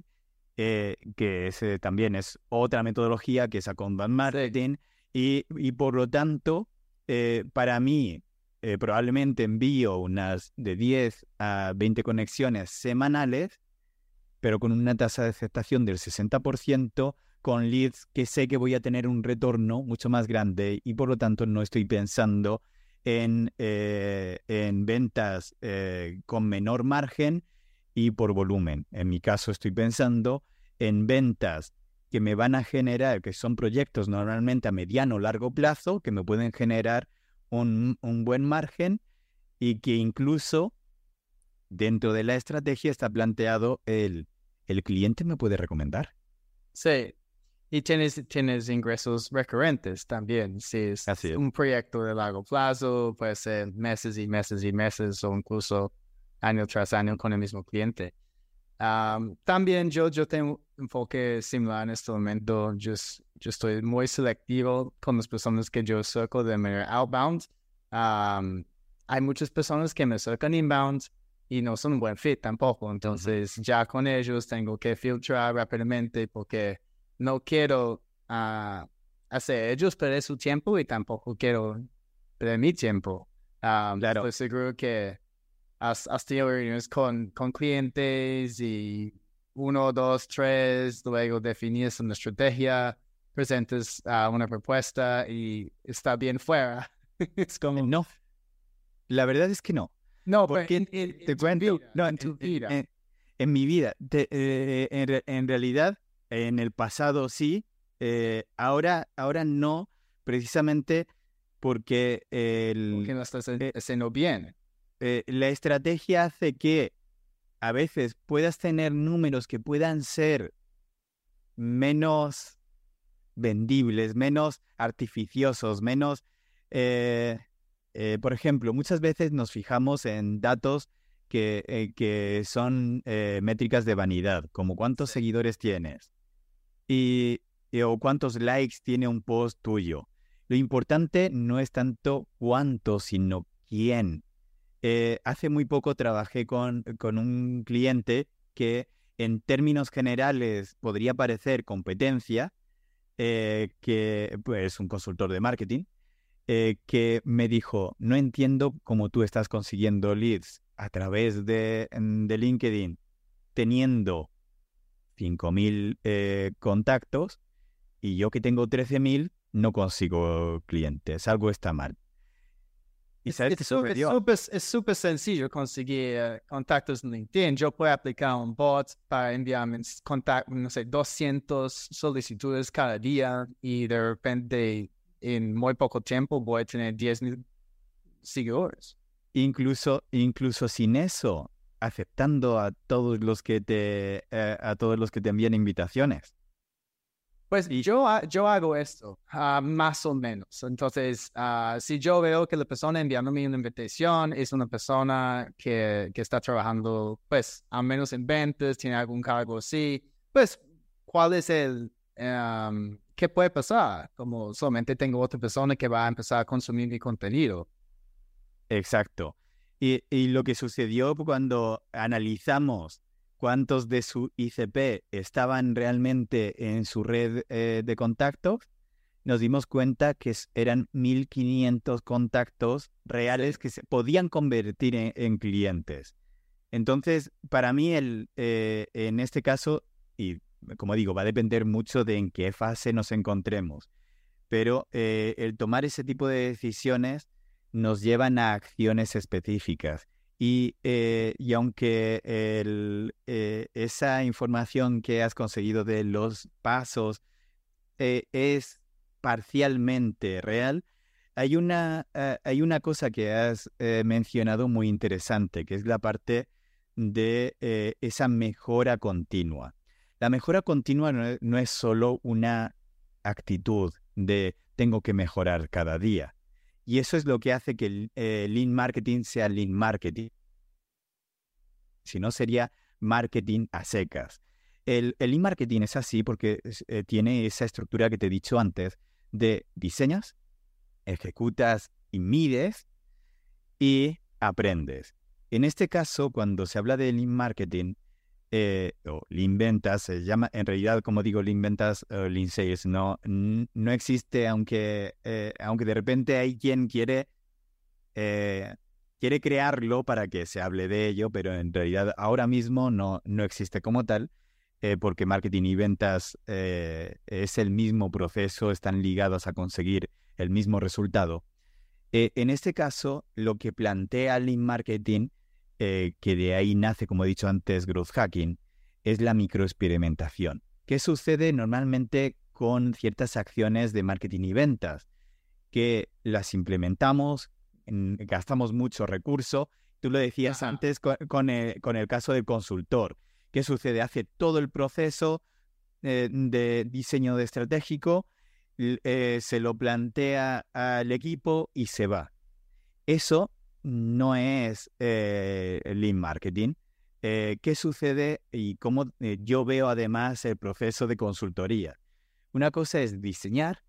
eh, que ese también es otra metodología que es a Combat Marketing, y, y por lo tanto, para mí, eh, probablemente envío unas de 10 a 20 conexiones semanales, pero con una tasa de aceptación del 60%, con leads que sé que voy a tener un retorno mucho más grande y por lo tanto no estoy pensando en, eh, en ventas eh, con menor margen y por volumen. En mi caso estoy pensando en ventas que me van a generar, que son proyectos normalmente a mediano o largo plazo, que me pueden generar un, un buen margen y que incluso dentro de la estrategia está planteado el, el cliente me puede recomendar. Sí. Y tienes, tienes ingresos recurrentes también. Si es Así es. un proyecto de largo plazo, puede ser meses y meses y meses o incluso año tras año con el mismo cliente. Am, también yo, yo tengo un enfoque similar en este momento. Yo, yo estoy muy selectivo con las personas que yo acerco de manera outbound. Am, hay muchas personas que me acercan inbound y no son un buen fit tampoco. Entonces, ya con ellos tengo que filtrar rápidamente porque no quiero ah, hacer ellos perder su tiempo y tampoco quiero perder mi tiempo. Ah, Claro. Estoy seguro que has, has tenido reuniones con, con clientes y uno, dos, tres, luego defines una estrategia, presentas ah, una propuesta y está bien fuera. es como, No, la verdad es que no. no, pero porque en- en- en Te tu cuento, vida, no, en tu en- vida. en- en mi vida, te- eh, en, re- en realidad, en el pasado sí, eh, ahora, ahora no, precisamente porque el, porque no estás eh, haciendo bien. Eh, la estrategia hace que a veces puedas tener números que puedan ser menos vendibles, menos artificiosos, menos... eh, eh, por ejemplo, muchas veces nos fijamos en datos que, eh, que son métricas de vanidad, como cuántos seguidores tienes y, y- o cuántos likes tiene un post tuyo. Lo importante no es tanto cuánto, sino quién. Eh, hace muy poco trabajé con, con un cliente que en términos generales podría parecer competencia, eh, que pues, es un consultor de marketing, eh, que me dijo, no entiendo cómo tú estás consiguiendo leads a través de, mm, de LinkedIn teniendo 5.000 eh, contactos y yo que tengo 13.000 no consigo clientes, algo está mal. ¿Y Es- sabes es qué su- es súper es súper sencillo conseguir eh, contactos en LinkedIn. Yo puedo aplicar un bot para enviarme contactos, no sé, 200 solicitudes cada día y de repente en muy poco tiempo voy a tener 10 mil seguidores. Incluso, incluso sin eso, aceptando a todos los que te eh, a todos los que te envían invitaciones. Pues yo, yo hago esto, ah, más o menos. Entonces, ah, si yo veo que la persona enviándome una invitación es una persona que, que está trabajando, pues, al menos en ventas, tiene algún cargo así, pues, ¿cuál es el, em, qué puede pasar? Como solamente tengo otra persona que va a empezar a consumir mi contenido. Exacto. Y, y lo que sucedió cuando analizamos cuántos de su ICP estaban realmente en su red eh, de contactos, nos dimos cuenta que eran 1.500 contactos reales que se podían convertir en, clientes. Entonces, para mí, el, eh, en este caso, y como digo, va a depender mucho de en qué fase nos encontremos, pero eh, el tomar ese tipo de decisiones nos llevan a acciones específicas. Eh, y, aunque eh, esa información que has conseguido de los pasos eh, es parcialmente real, hay una, hay una cosa que has mencionado muy interesante, que es la parte de esa mejora continua. La mejora continua no es solo una actitud de tengo que mejorar cada día, y eso es lo que hace que el eh, lean marketing sea lean marketing. Si no, sería marketing a secas. El, lean marketing es así porque eh, tiene esa estructura que te he dicho antes de diseñas, ejecutas y mides y aprendes. En este caso, cuando se habla de lean marketing, eh, o Lean Ventas, se llama, en realidad, como digo, Lean Ventas o Lean Sales, no, no existe, aunque, eh, aunque de repente hay quien quiere, eh, quiere crearlo para que se hable de ello, pero en realidad ahora mismo no, no existe como tal, porque marketing y ventas es el mismo proceso, están ligados a conseguir el mismo resultado. en este caso, lo que plantea Lean Marketing eh, que de ahí nace, como he dicho antes, growth hacking, es la microexperimentación. ¿Qué sucede normalmente con ciertas acciones de marketing y ventas? Que las implementamos, gastamos mucho recurso. Tú lo decías antes con, el, caso del consultor. ¿Qué sucede? Hace todo el proceso eh, de diseño de estratégico, eh, se lo plantea al equipo y se va. Eso no es eh, lean marketing. Eh, ¿Qué sucede y cómo eh, yo veo además el proceso de consultoría? Una cosa es diseñar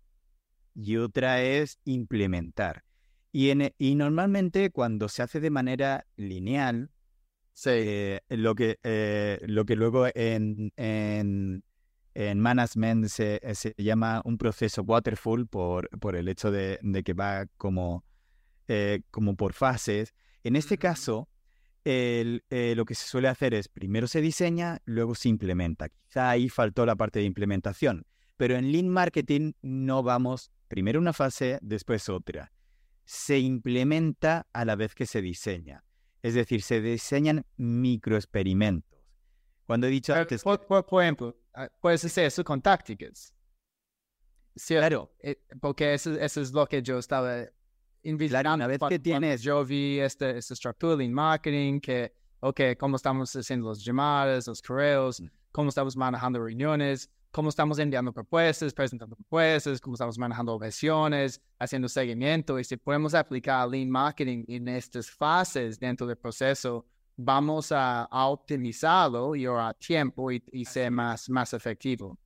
y otra es implementar. Y, en, y normalmente cuando se hace de manera lineal, lo, que, lo que luego en, en, en management se, se, llama un proceso waterfall por, por el hecho de, de que va como eh, como por fases. En este caso, eh, lo que se suele hacer es primero se diseña, luego se implementa. Quizá ahí faltó la parte de implementación, pero en Lean Marketing no vamos primero una fase, después otra. Se implementa a la vez que se diseña. Es decir, se diseñan microexperimentos. Cuando he dicho antes... Por, ejemplo, ah, puedes hacer eso con tácticas. Claro. Eh, porque eso, eso es lo que yo estaba Claro, una vez que tienes... Yo vi este, esta estructura en marketing que, ok, cómo estamos haciendo los llamadas, los correos, mm. cómo estamos manejando reuniones, cómo estamos enviando propuestas, presentando propuestas, cómo estamos manejando objeciones, haciendo seguimiento. Y si podemos aplicar Lean Marketing en estas fases dentro del proceso, vamos a, optimizarlo y ahorrar tiempo y, y ser más, más efectivo.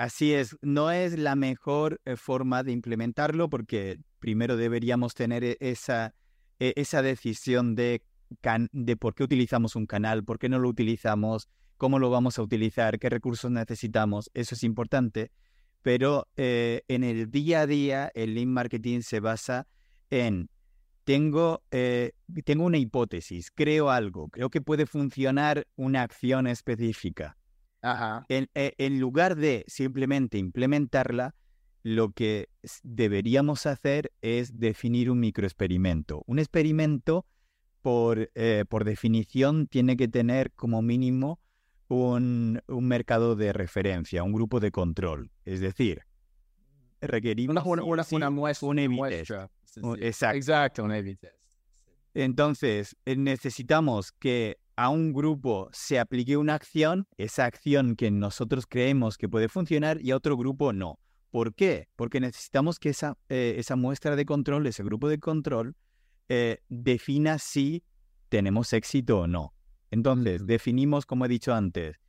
Así es, no es la mejor eh, forma de implementarlo porque primero deberíamos tener e, esa, e, esa decisión de, de por qué utilizamos un canal, por qué no lo utilizamos, cómo lo vamos a utilizar, qué recursos necesitamos, eso es importante, pero eh, en el día a día el lean marketing se basa en tengo, eh, tengo una hipótesis, creo algo, creo que puede funcionar una acción específica eh, en, lugar de simplemente implementarla, lo que deberíamos hacer es definir un microexperimento. Un experimento, por, eh, por definición, tiene que tener como mínimo un, mercado de referencia, un grupo de control. Es decir, requerimos una, una, muestra. Un Exacto. Exacto, Entonces, eh, necesitamos que a un grupo se aplique una acción, esa acción que nosotros creemos que puede funcionar y a otro grupo no. ¿Por qué? Porque necesitamos que esa, eh, esa muestra de control, ese grupo de control, eh, defina si tenemos éxito o no. Entonces, definimos, como he dicho antes,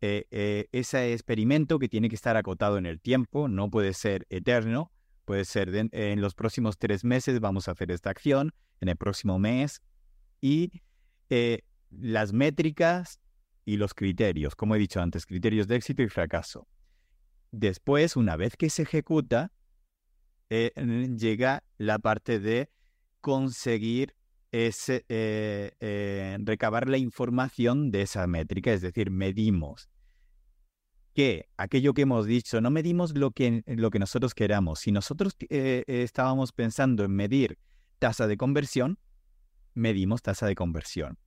eh, ese experimento que tiene que estar acotado en el tiempo, no puede ser eterno, puede ser en los próximos tres meses vamos a hacer esta acción, en el próximo mes, y las métricas y los criterios, como he dicho antes, criterios de éxito y fracaso. Después, una vez que se ejecuta, eh, llega la parte de conseguir ese, eh, eh, recabar la información de esa métrica, es decir, medimos que aquello que hemos dicho, no medimos lo que, lo que nosotros queramos. Si nosotros estábamos pensando en medir tasa de conversión, medimos tasa de conversión.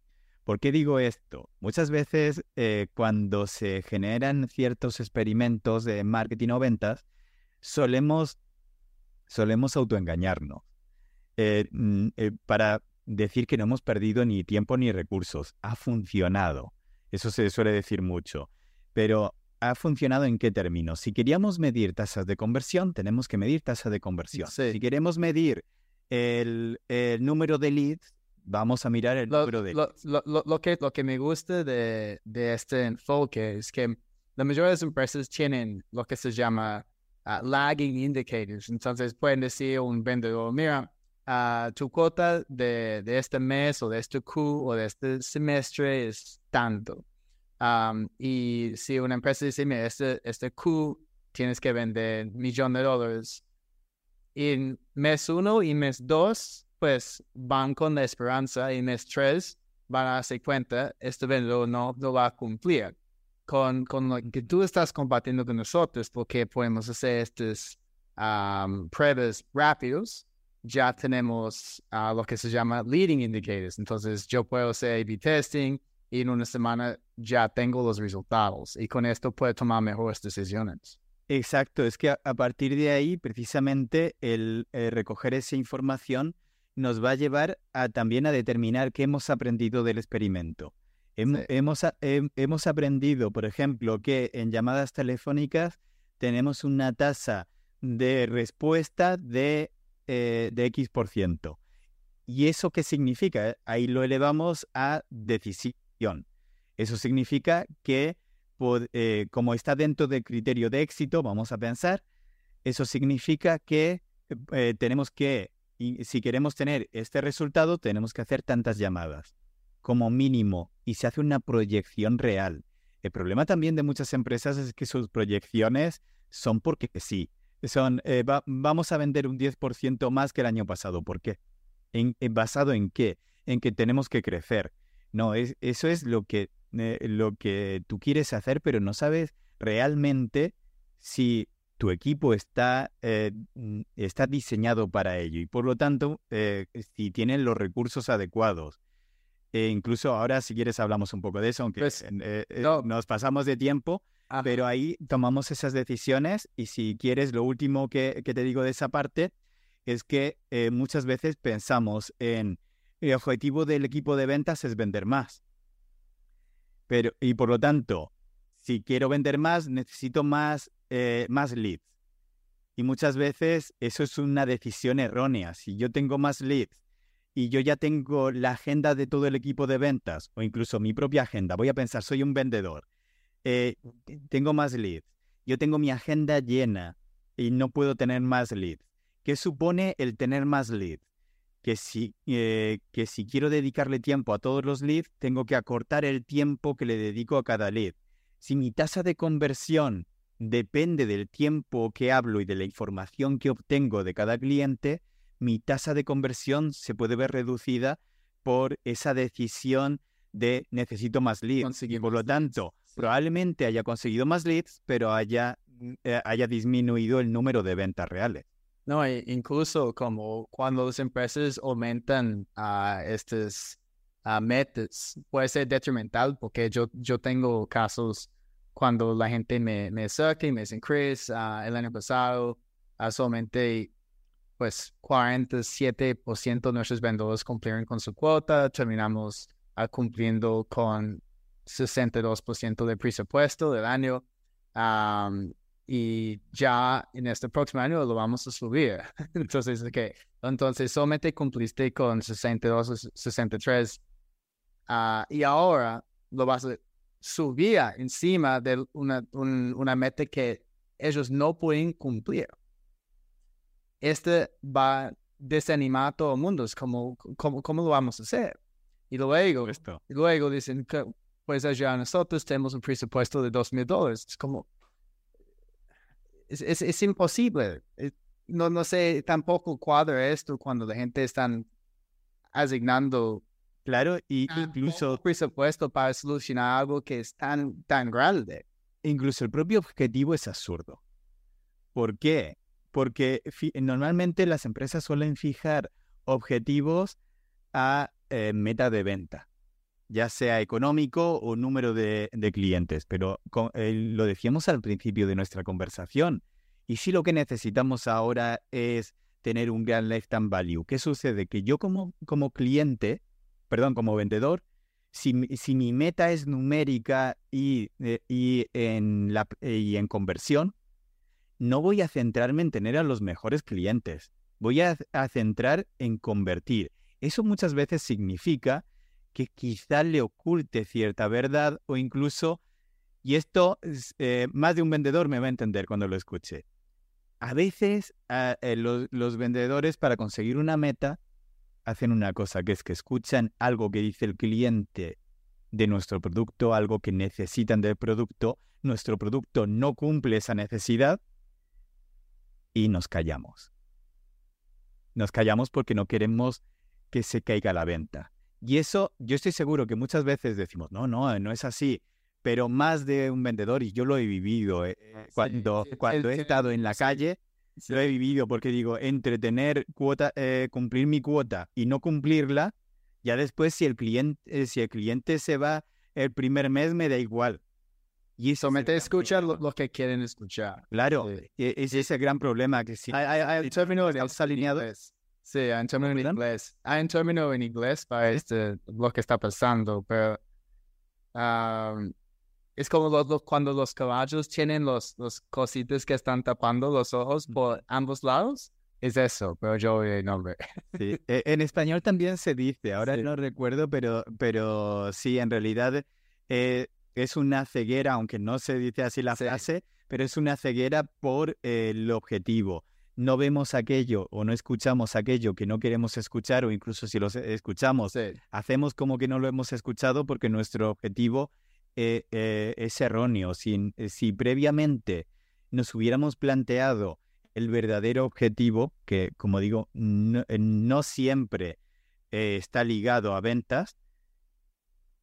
¿Por qué digo esto? Muchas veces eh, cuando se generan ciertos experimentos de marketing o ventas, solemos, solemos autoengañarnos eh, mm, eh, para decir que no hemos perdido ni tiempo ni recursos. Ha funcionado. Eso se suele decir mucho. Pero ¿ha funcionado en qué términos? Si queríamos medir tasas de conversión, tenemos que medir tasa de conversión. Si queremos medir el, el número de leads, Vamos a mirar el número de... Lo, lo, que, lo que me gusta de, de, este enfoque es que la mayoría de las empresas tienen lo que se llama ah, lagging indicators. Entonces pueden decir a un vendedor, mira, uh, tu cuota de, de, este mes o de este Q o de este semestre es tanto. y si una empresa dice, mira, este, este Q tienes que vender millón de dólares, en mes uno y mes dos pues van con la esperanza y mes tres van a darse cuenta, este vendedor no lo va a cumplir. Con, con lo que tú estás compartiendo con nosotros, porque podemos hacer estos pruebas rápidos, ya tenemos uh, lo que se llama leading indicators. Entonces, yo puedo hacer A-B testing y en una semana ya tengo los resultados y con esto puedo tomar mejores decisiones. Exacto, es que a, partir de ahí, precisamente, el eh, recoger esa información nos va a llevar a, también a determinar qué hemos aprendido del experimento. Hemos, hemos aprendido, por ejemplo, que en llamadas telefónicas tenemos una tasa de respuesta de, eh, de X por ciento. ¿Y eso qué significa? Ahí lo elevamos a decisión. Eso significa que, eh, como está dentro del criterio de éxito, vamos a pensar, eso significa que eh, tenemos que y si queremos tener este resultado, tenemos que hacer tantas llamadas, como mínimo, y se hace una proyección real. El problema también de muchas empresas es que sus proyecciones son porque sí. Son, eh, vamos a vender un 10% más que el año pasado. ¿Por qué? En, ¿Basado en qué? En que tenemos que crecer. No, es, eso es lo que, eh, lo que tú quieres hacer, pero no sabes realmente si tu equipo está, eh, está diseñado para ello y por lo tanto, eh, si tienen los recursos adecuados. E incluso ahora, si quieres, hablamos un poco de eso, aunque pues, eh, nos pasamos de tiempo, pero ahí tomamos esas decisiones y si quieres, lo último que, que te digo de esa parte es que muchas veces pensamos en el objetivo del equipo de ventas es vender más. Pero, y por lo tanto, si quiero vender más, necesito más eh, más leads. Y muchas veces eso es una decisión errónea. Si yo tengo más leads y yo ya tengo la agenda de todo el equipo de ventas o incluso mi propia agenda, voy a pensar, soy un vendedor, eh, tengo más leads, yo tengo mi agenda llena y no puedo tener más leads. ¿Qué supone el tener más leads? Que si, eh, que si quiero dedicarle tiempo a todos los leads, tengo que acortar el tiempo que le dedico a cada lead. Si mi tasa de conversión depende del tiempo que hablo y de la información que obtengo de cada cliente, mi tasa de conversión se puede ver reducida por esa decisión de necesito más leads. Por lo tanto, probablemente haya conseguido más leads, pero haya, mm, eh, haya disminuido el número de ventas reales. No, e incluso como cuando las empresas aumentan a estas metas, puede ser detrimental porque yo, yo tengo casos cuando la gente me, me acerca y me dicen, Chris, ah, el año pasado uh, solamente pues 47% de nuestros vendedores cumplieron con su cuota, terminamos ah, cumpliendo con 62% de presupuesto del año. am, y ya en este próximo año lo vamos a subir. Entonces, ok, entonces solamente cumpliste con 62 o 63 ah, y ahora lo vas a subir encima de una, un- una meta que ellos no pueden cumplir. Este va a desanimar a todo el mundo. Es como, como, ¿cómo lo vamos a hacer? Y luego, Esto. y luego dicen que, pues allá nosotros tenemos un presupuesto de dos mil dólares. Es como, es, es, es imposible. Eh, No, no sé, tampoco cuadra esto cuando la gente está asignando Claro, y tan incluso, presupuesto para solucionar algo que es tan, tan grande. incluso el propio objetivo es absurdo. ¿Por qué? Porque normalmente las empresas suelen fijar objetivos a eh, meta de venta, ya sea económico o número de, de clientes, pero co- eh, lo decíamos al principio de nuestra conversación. Y si lo que necesitamos ahora es tener un gran lifetime value, ¿qué sucede? Que yo como, como cliente, perdón, como vendedor, si, si mi meta es numérica y, eh, y, en la, y en conversión, no voy a centrarme en tener a los mejores clientes. Voy a, a centrar en convertir. Eso muchas veces significa que quizá le oculte cierta verdad o incluso, y esto es, eh, más de un vendedor me va a entender cuando lo escuche. A veces ah, eh, los, los vendedores para conseguir una meta hacen una cosa, que es que escuchan algo que dice el cliente de nuestro producto, algo que necesitan del producto, nuestro producto no cumple esa necesidad y nos callamos. Nos callamos porque no queremos que se caiga la venta. Y eso yo estoy seguro que muchas veces decimos, no, no, no es así, pero más de un vendedor, y yo lo he vivido, eh, cuando, sí, cuando el- he estado en la sí. calle, lo he vivido porque digo, entre tener cuota, eh, cumplir mi cuota y no cumplirla, ya después si el cliente, eh, si el cliente se va el primer mes me da igual. Y eso Solamente escucha lo, lo que quieren escuchar. Claro, Sí. e- ese es el gran problema que sí. Hay, hay, hay un término en estamos alineados. inglés. Sí, hay un término en inglés. Hay un término en inglés para este, lo que está pasando, pero am, es como los- los- cuando los caballos tienen los, los cositas que están tapando los ojos por ambos lados. Es eso, pero yo el nombre. Sí, e- En español también se dice, ahora Sí. no recuerdo, pero, pero sí, en realidad eh, es una ceguera, aunque no se dice así la Sí. frase, pero es una ceguera por eh, el objetivo. No vemos aquello o no escuchamos aquello que no queremos escuchar o incluso si lo se- escuchamos, hacemos como que no lo hemos escuchado porque nuestro objetivo eh, eh, es erróneo. Si, si previamente nos hubiéramos planteado el verdadero objetivo, que como digo, no, eh, siempre eh, está ligado a ventas,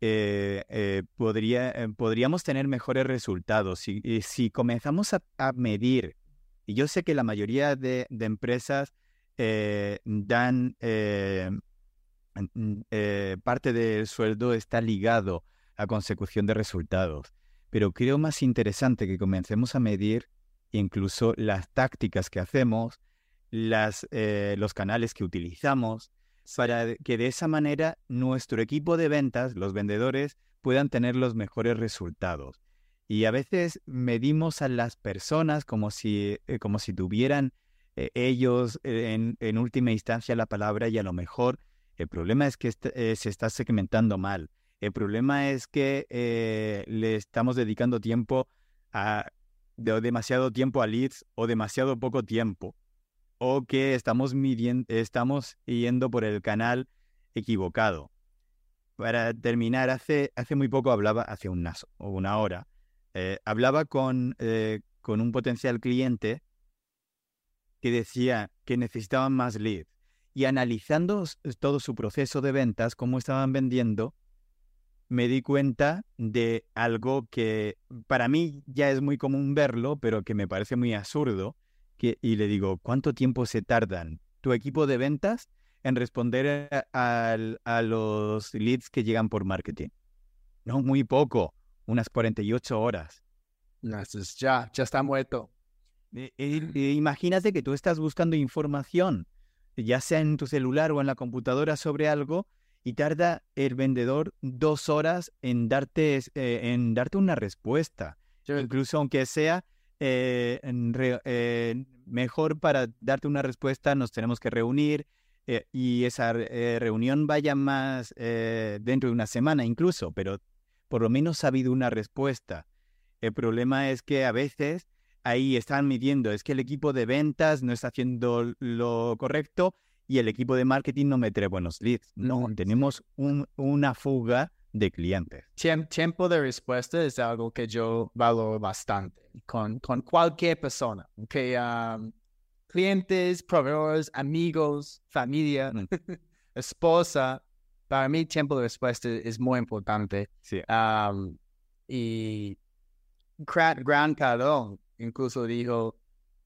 eh, eh, podría, eh, podríamos tener mejores resultados. Si, si comenzamos a, a medir, y yo sé que la mayoría de, de empresas eh, dan eh, eh, parte del sueldo está ligado a consecución de resultados, pero creo más interesante que comencemos a medir incluso las tácticas que hacemos, las, eh, los canales que utilizamos, para que de esa manera nuestro equipo de ventas, los vendedores, puedan tener los mejores resultados. Y a veces medimos a las personas como si, eh, como si tuvieran eh, ellos en, en última instancia la palabra y a lo mejor el problema es que est- eh, se está segmentando mal. El problema es que eh, le estamos dedicando tiempo a de- demasiado tiempo a leads o demasiado poco tiempo o que estamos midiendo, estamos yendo por el canal equivocado. Para terminar, hace, hace muy poco hablaba, hace unas, o una hora, eh, hablaba con, eh, con un potencial cliente que decía que necesitaban más leads. Y analizando todo su proceso de ventas, cómo estaban vendiendo, me di cuenta de algo que para mí ya es muy común verlo, pero que me parece muy absurdo. Que, y le digo, ¿cuánto tiempo se tardan tu equipo de ventas en responder a, los leads que llegan por marketing? No, muy poco, unas 48 horas. entonces ya, ya está muerto. E- e- e imagínate que tú estás buscando información, ya sea en tu celular o en la computadora sobre algo, y tarda el vendedor dos horas en darte, eh, en darte una respuesta. Incluso aunque sea eh, eh, mejor para darte una respuesta, nos tenemos que reunir y esa reunión vaya más dentro de una semana incluso, pero por lo menos ha habido una respuesta. El problema es que a veces ahí están midiendo, es que el equipo de ventas no está haciendo lo correcto y el equipo de marketing no me trae buenos leads. No, tenemos una fuga de clientes. Tiempo de respuesta es algo que yo valoro bastante con, con cualquier persona. Que, clientes, proveedores, amigos, familia, esposa. Para mí, tiempo de respuesta es muy importante. Sí. y Gran Cardón incluso dijo,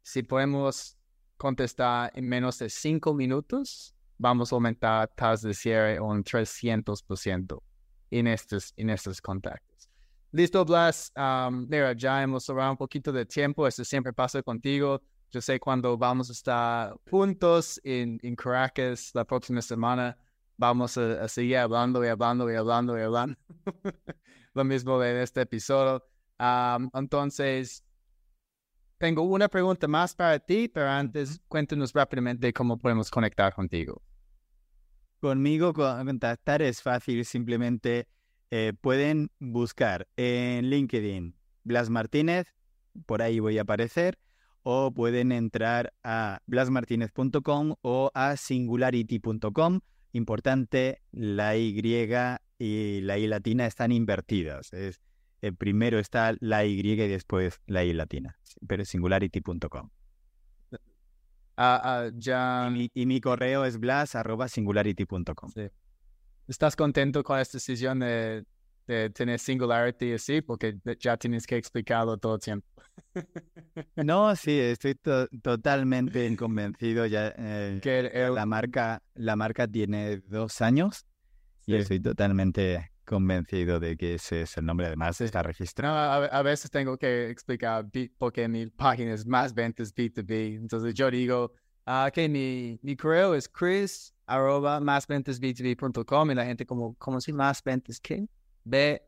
si podemos contestar en menos de cinco minutos, vamos a aumentar tasas de cierre un 300% en estos, en estos contactos. Listo, Blas. mira, ya hemos hablado un poquito de tiempo. Esto siempre pasa contigo. Yo sé cuando vamos a estar juntos en, en Caracas la próxima semana, vamos a, seguir hablando y hablando y hablando y hablando. Lo mismo en este episodio. entonces, tengo una pregunta más para ti, pero antes cuéntanos rápidamente cómo podemos conectar contigo. Conmigo contactar es fácil, simplemente eh, pueden buscar en LinkedIn Blas Martínez, por ahí voy a aparecer, o pueden entrar a blasmartinez.com o a singularity.com. Importante, la Y y la I latina están invertidas. Es eh, primero está la Y y después la I latina, pero es singularity.com. Ah, ah, ya... y, mi, correo es blas.singularity.com. Sí. ¿Estás contento con esta decisión de, tener Singularity así? Porque ya tienes que explicarlo todo el tiempo. no, sí, estoy totalmente convencido. Ya, eh, la, marca, la marca tiene dos años y estoy totalmente convencido de que ese es el nombre, además está registrado. a, veces tengo que explicar porque mi página es más ventas B2B. Entonces yo digo, ah, que mi, mi correo es chris arroba másventasb2b.com y la gente como, ¿cómo si más ventas qué? B,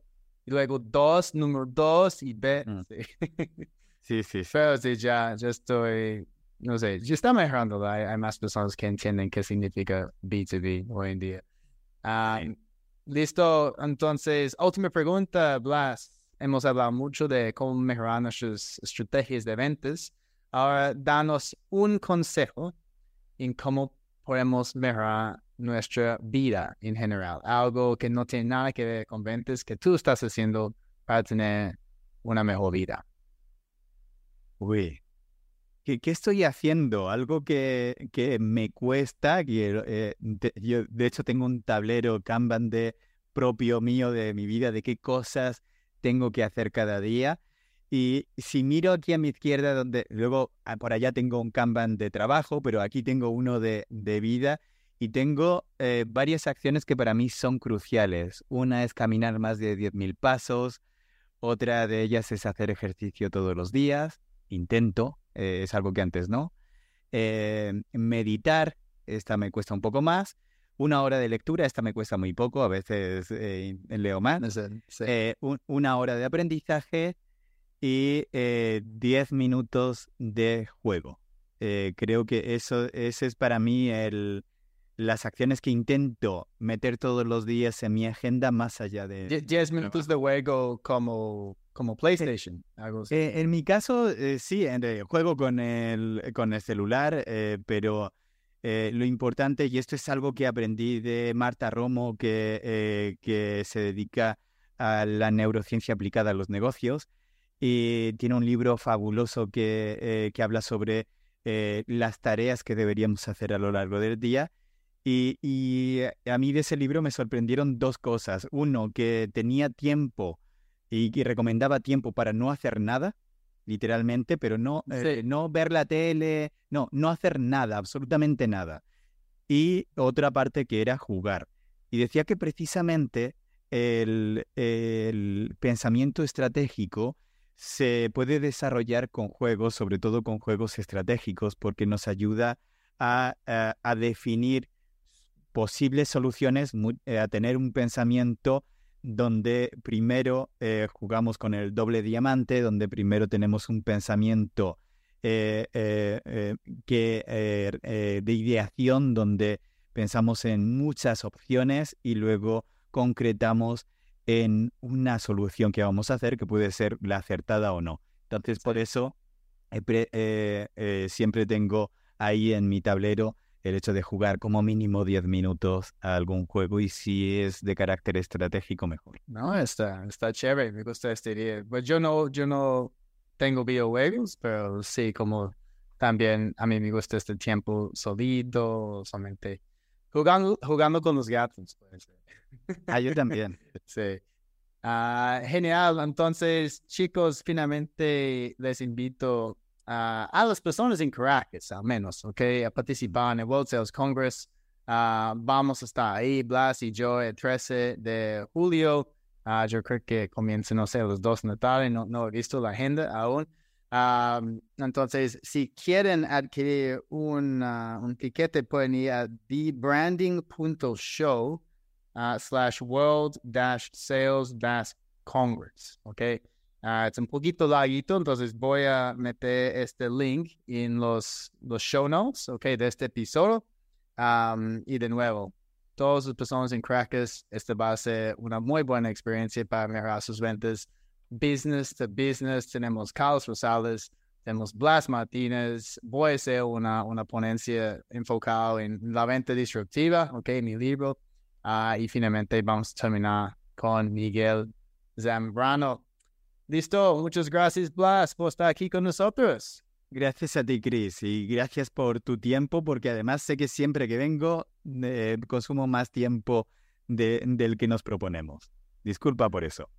y luego dos, número dos y B. Mm. Sí. sí, sí, Pero sí, ya, ya estoy, no sé, ya está mejorando. Hay, hay más personas que entienden qué significa B2B hoy en día. Um, Listo, entonces, última pregunta, Blas. Hemos hablado mucho de cómo mejorar nuestras estrategias de ventas. Ahora, danos un consejo en cómo podemos mejorar nuestra vida en general. Algo que no tiene nada que ver con ventas, que tú estás haciendo para tener una mejor vida. Uy, ¿qué, estoy haciendo? Algo que, que me cuesta. Que, eh, yo, de hecho, tengo un tablero Kanban de propio mío de mi vida, de qué cosas tengo que hacer cada día. Y si miro aquí a mi izquierda, donde luego ah, por allá tengo un Kanban de trabajo, pero aquí tengo uno de, de vida y tengo eh, varias acciones que para mí son cruciales. Una es caminar más de 10.000 pasos, otra de ellas es hacer ejercicio todos los días, intento, eh, es algo que antes no. Eh, meditar, esta me cuesta un poco más. Una hora de lectura, esta me cuesta muy poco, a veces eh, leo más. una hora de aprendizaje y diez minutos de juego. creo que eso ese es para mí el, las acciones que intento meter todos los días en mi agenda más allá de... 10 minutos de juego como como PlayStation. Eh, en mi caso, eh, sí, juego con el, con el celular, eh, pero lo importante, y esto es algo que aprendí de Marta Romo, que, que se dedica a la neurociencia aplicada a los negocios, y tiene un libro fabuloso que, que habla sobre las tareas que deberíamos hacer a lo largo del día. Y, y a mí de ese libro me sorprendieron dos cosas. Uno, que tenía tiempo y, recomendaba tiempo para no hacer nada, literalmente, pero no, eh, no ver la tele, no, no hacer nada, absolutamente nada. Y otra parte que era jugar. Y decía que precisamente el, el pensamiento estratégico se puede desarrollar con juegos, sobre todo con juegos estratégicos, porque nos ayuda a, a, a definir posibles soluciones eh, a tener un pensamiento donde primero eh, jugamos con el doble diamante, donde primero tenemos un pensamiento que, de ideación, donde pensamos en muchas opciones y luego concretamos en una solución que vamos a hacer que puede ser la acertada o no. Entonces, por eso siempre tengo ahí en mi tablero el hecho de jugar como mínimo 10 minutos a algún juego y si es de carácter estratégico mejor. No, está, está chévere, me gusta este día. Pues yo no, yo no tengo videojuegos, pero sí, como también a mí me gusta este tiempo solito, solamente jugando, jugando con los gatos. Pues. Ah, yo también. sí. Ah, genial, entonces chicos, finalmente les invito uh, a las personas en Caracas, al menos, ¿ok? A participar en el World Sales Congress. Uh, vamos a estar ahí, Blas y yo, el 13 de julio. Uh, yo creo que comienza, no sé, los dos de la tarde, no, no he visto la agenda aún. Um, entonces, si quieren adquirir un, un tiquete, pueden ir a thebranding.show slash world dash sales dash congress, ¿ok? Uh, es un poquito larguito, entonces voy a meter este link en los, los show notes, ok, de este episodio. Um, y de nuevo, todas las personas en Crackers, esta va a ser una muy buena experiencia para mejorar sus ventas. Business to business, tenemos Carlos Rosales, tenemos Blas Martínez. Voy a hacer una, una ponencia enfocada en la venta disruptiva, ok, mi libro. Uh, y finalmente vamos a terminar con Miguel Zambrano Listo, muchas gracias Blas por estar aquí con nosotros. Gracias a ti, Chris, y gracias por tu tiempo, porque además sé que siempre que vengo eh, consumo más tiempo del que nos proponemos. Disculpa por eso.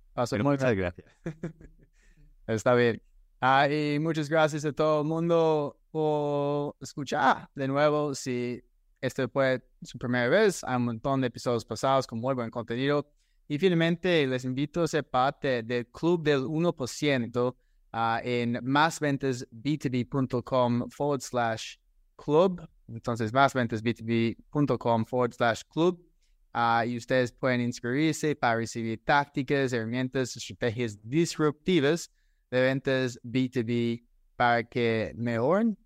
muchas gracias. Está bien. Ah, y muchas gracias a todo el mundo por escuchar. De nuevo, si este fue su primera vez, hay un montón de episodios pasados con muy buen contenido. Y finalmente les invito a ser parte del club del 1% ah, en másventasb2b.com forward slash club. Entonces, másventasb2b.com forward slash club. Uh, y ustedes pueden inscribirse para recibir tácticas, herramientas, estrategias disruptivas de ventas B2B para que mejoren.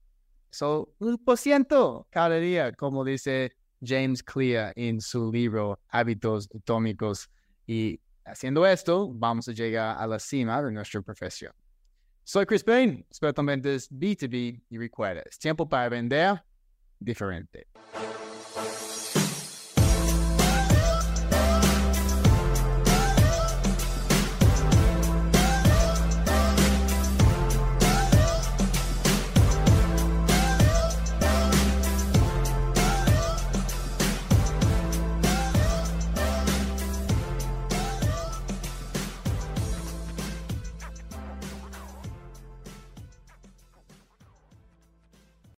So, un por ciento cada día, como dice James Clear en su libro Hábitos Atómicos. Y haciendo esto, vamos a llegar a la cima de nuestra profesión. Soy Chris Payne, experto en ventas B2B y recuerda, tiempo para vender diferente.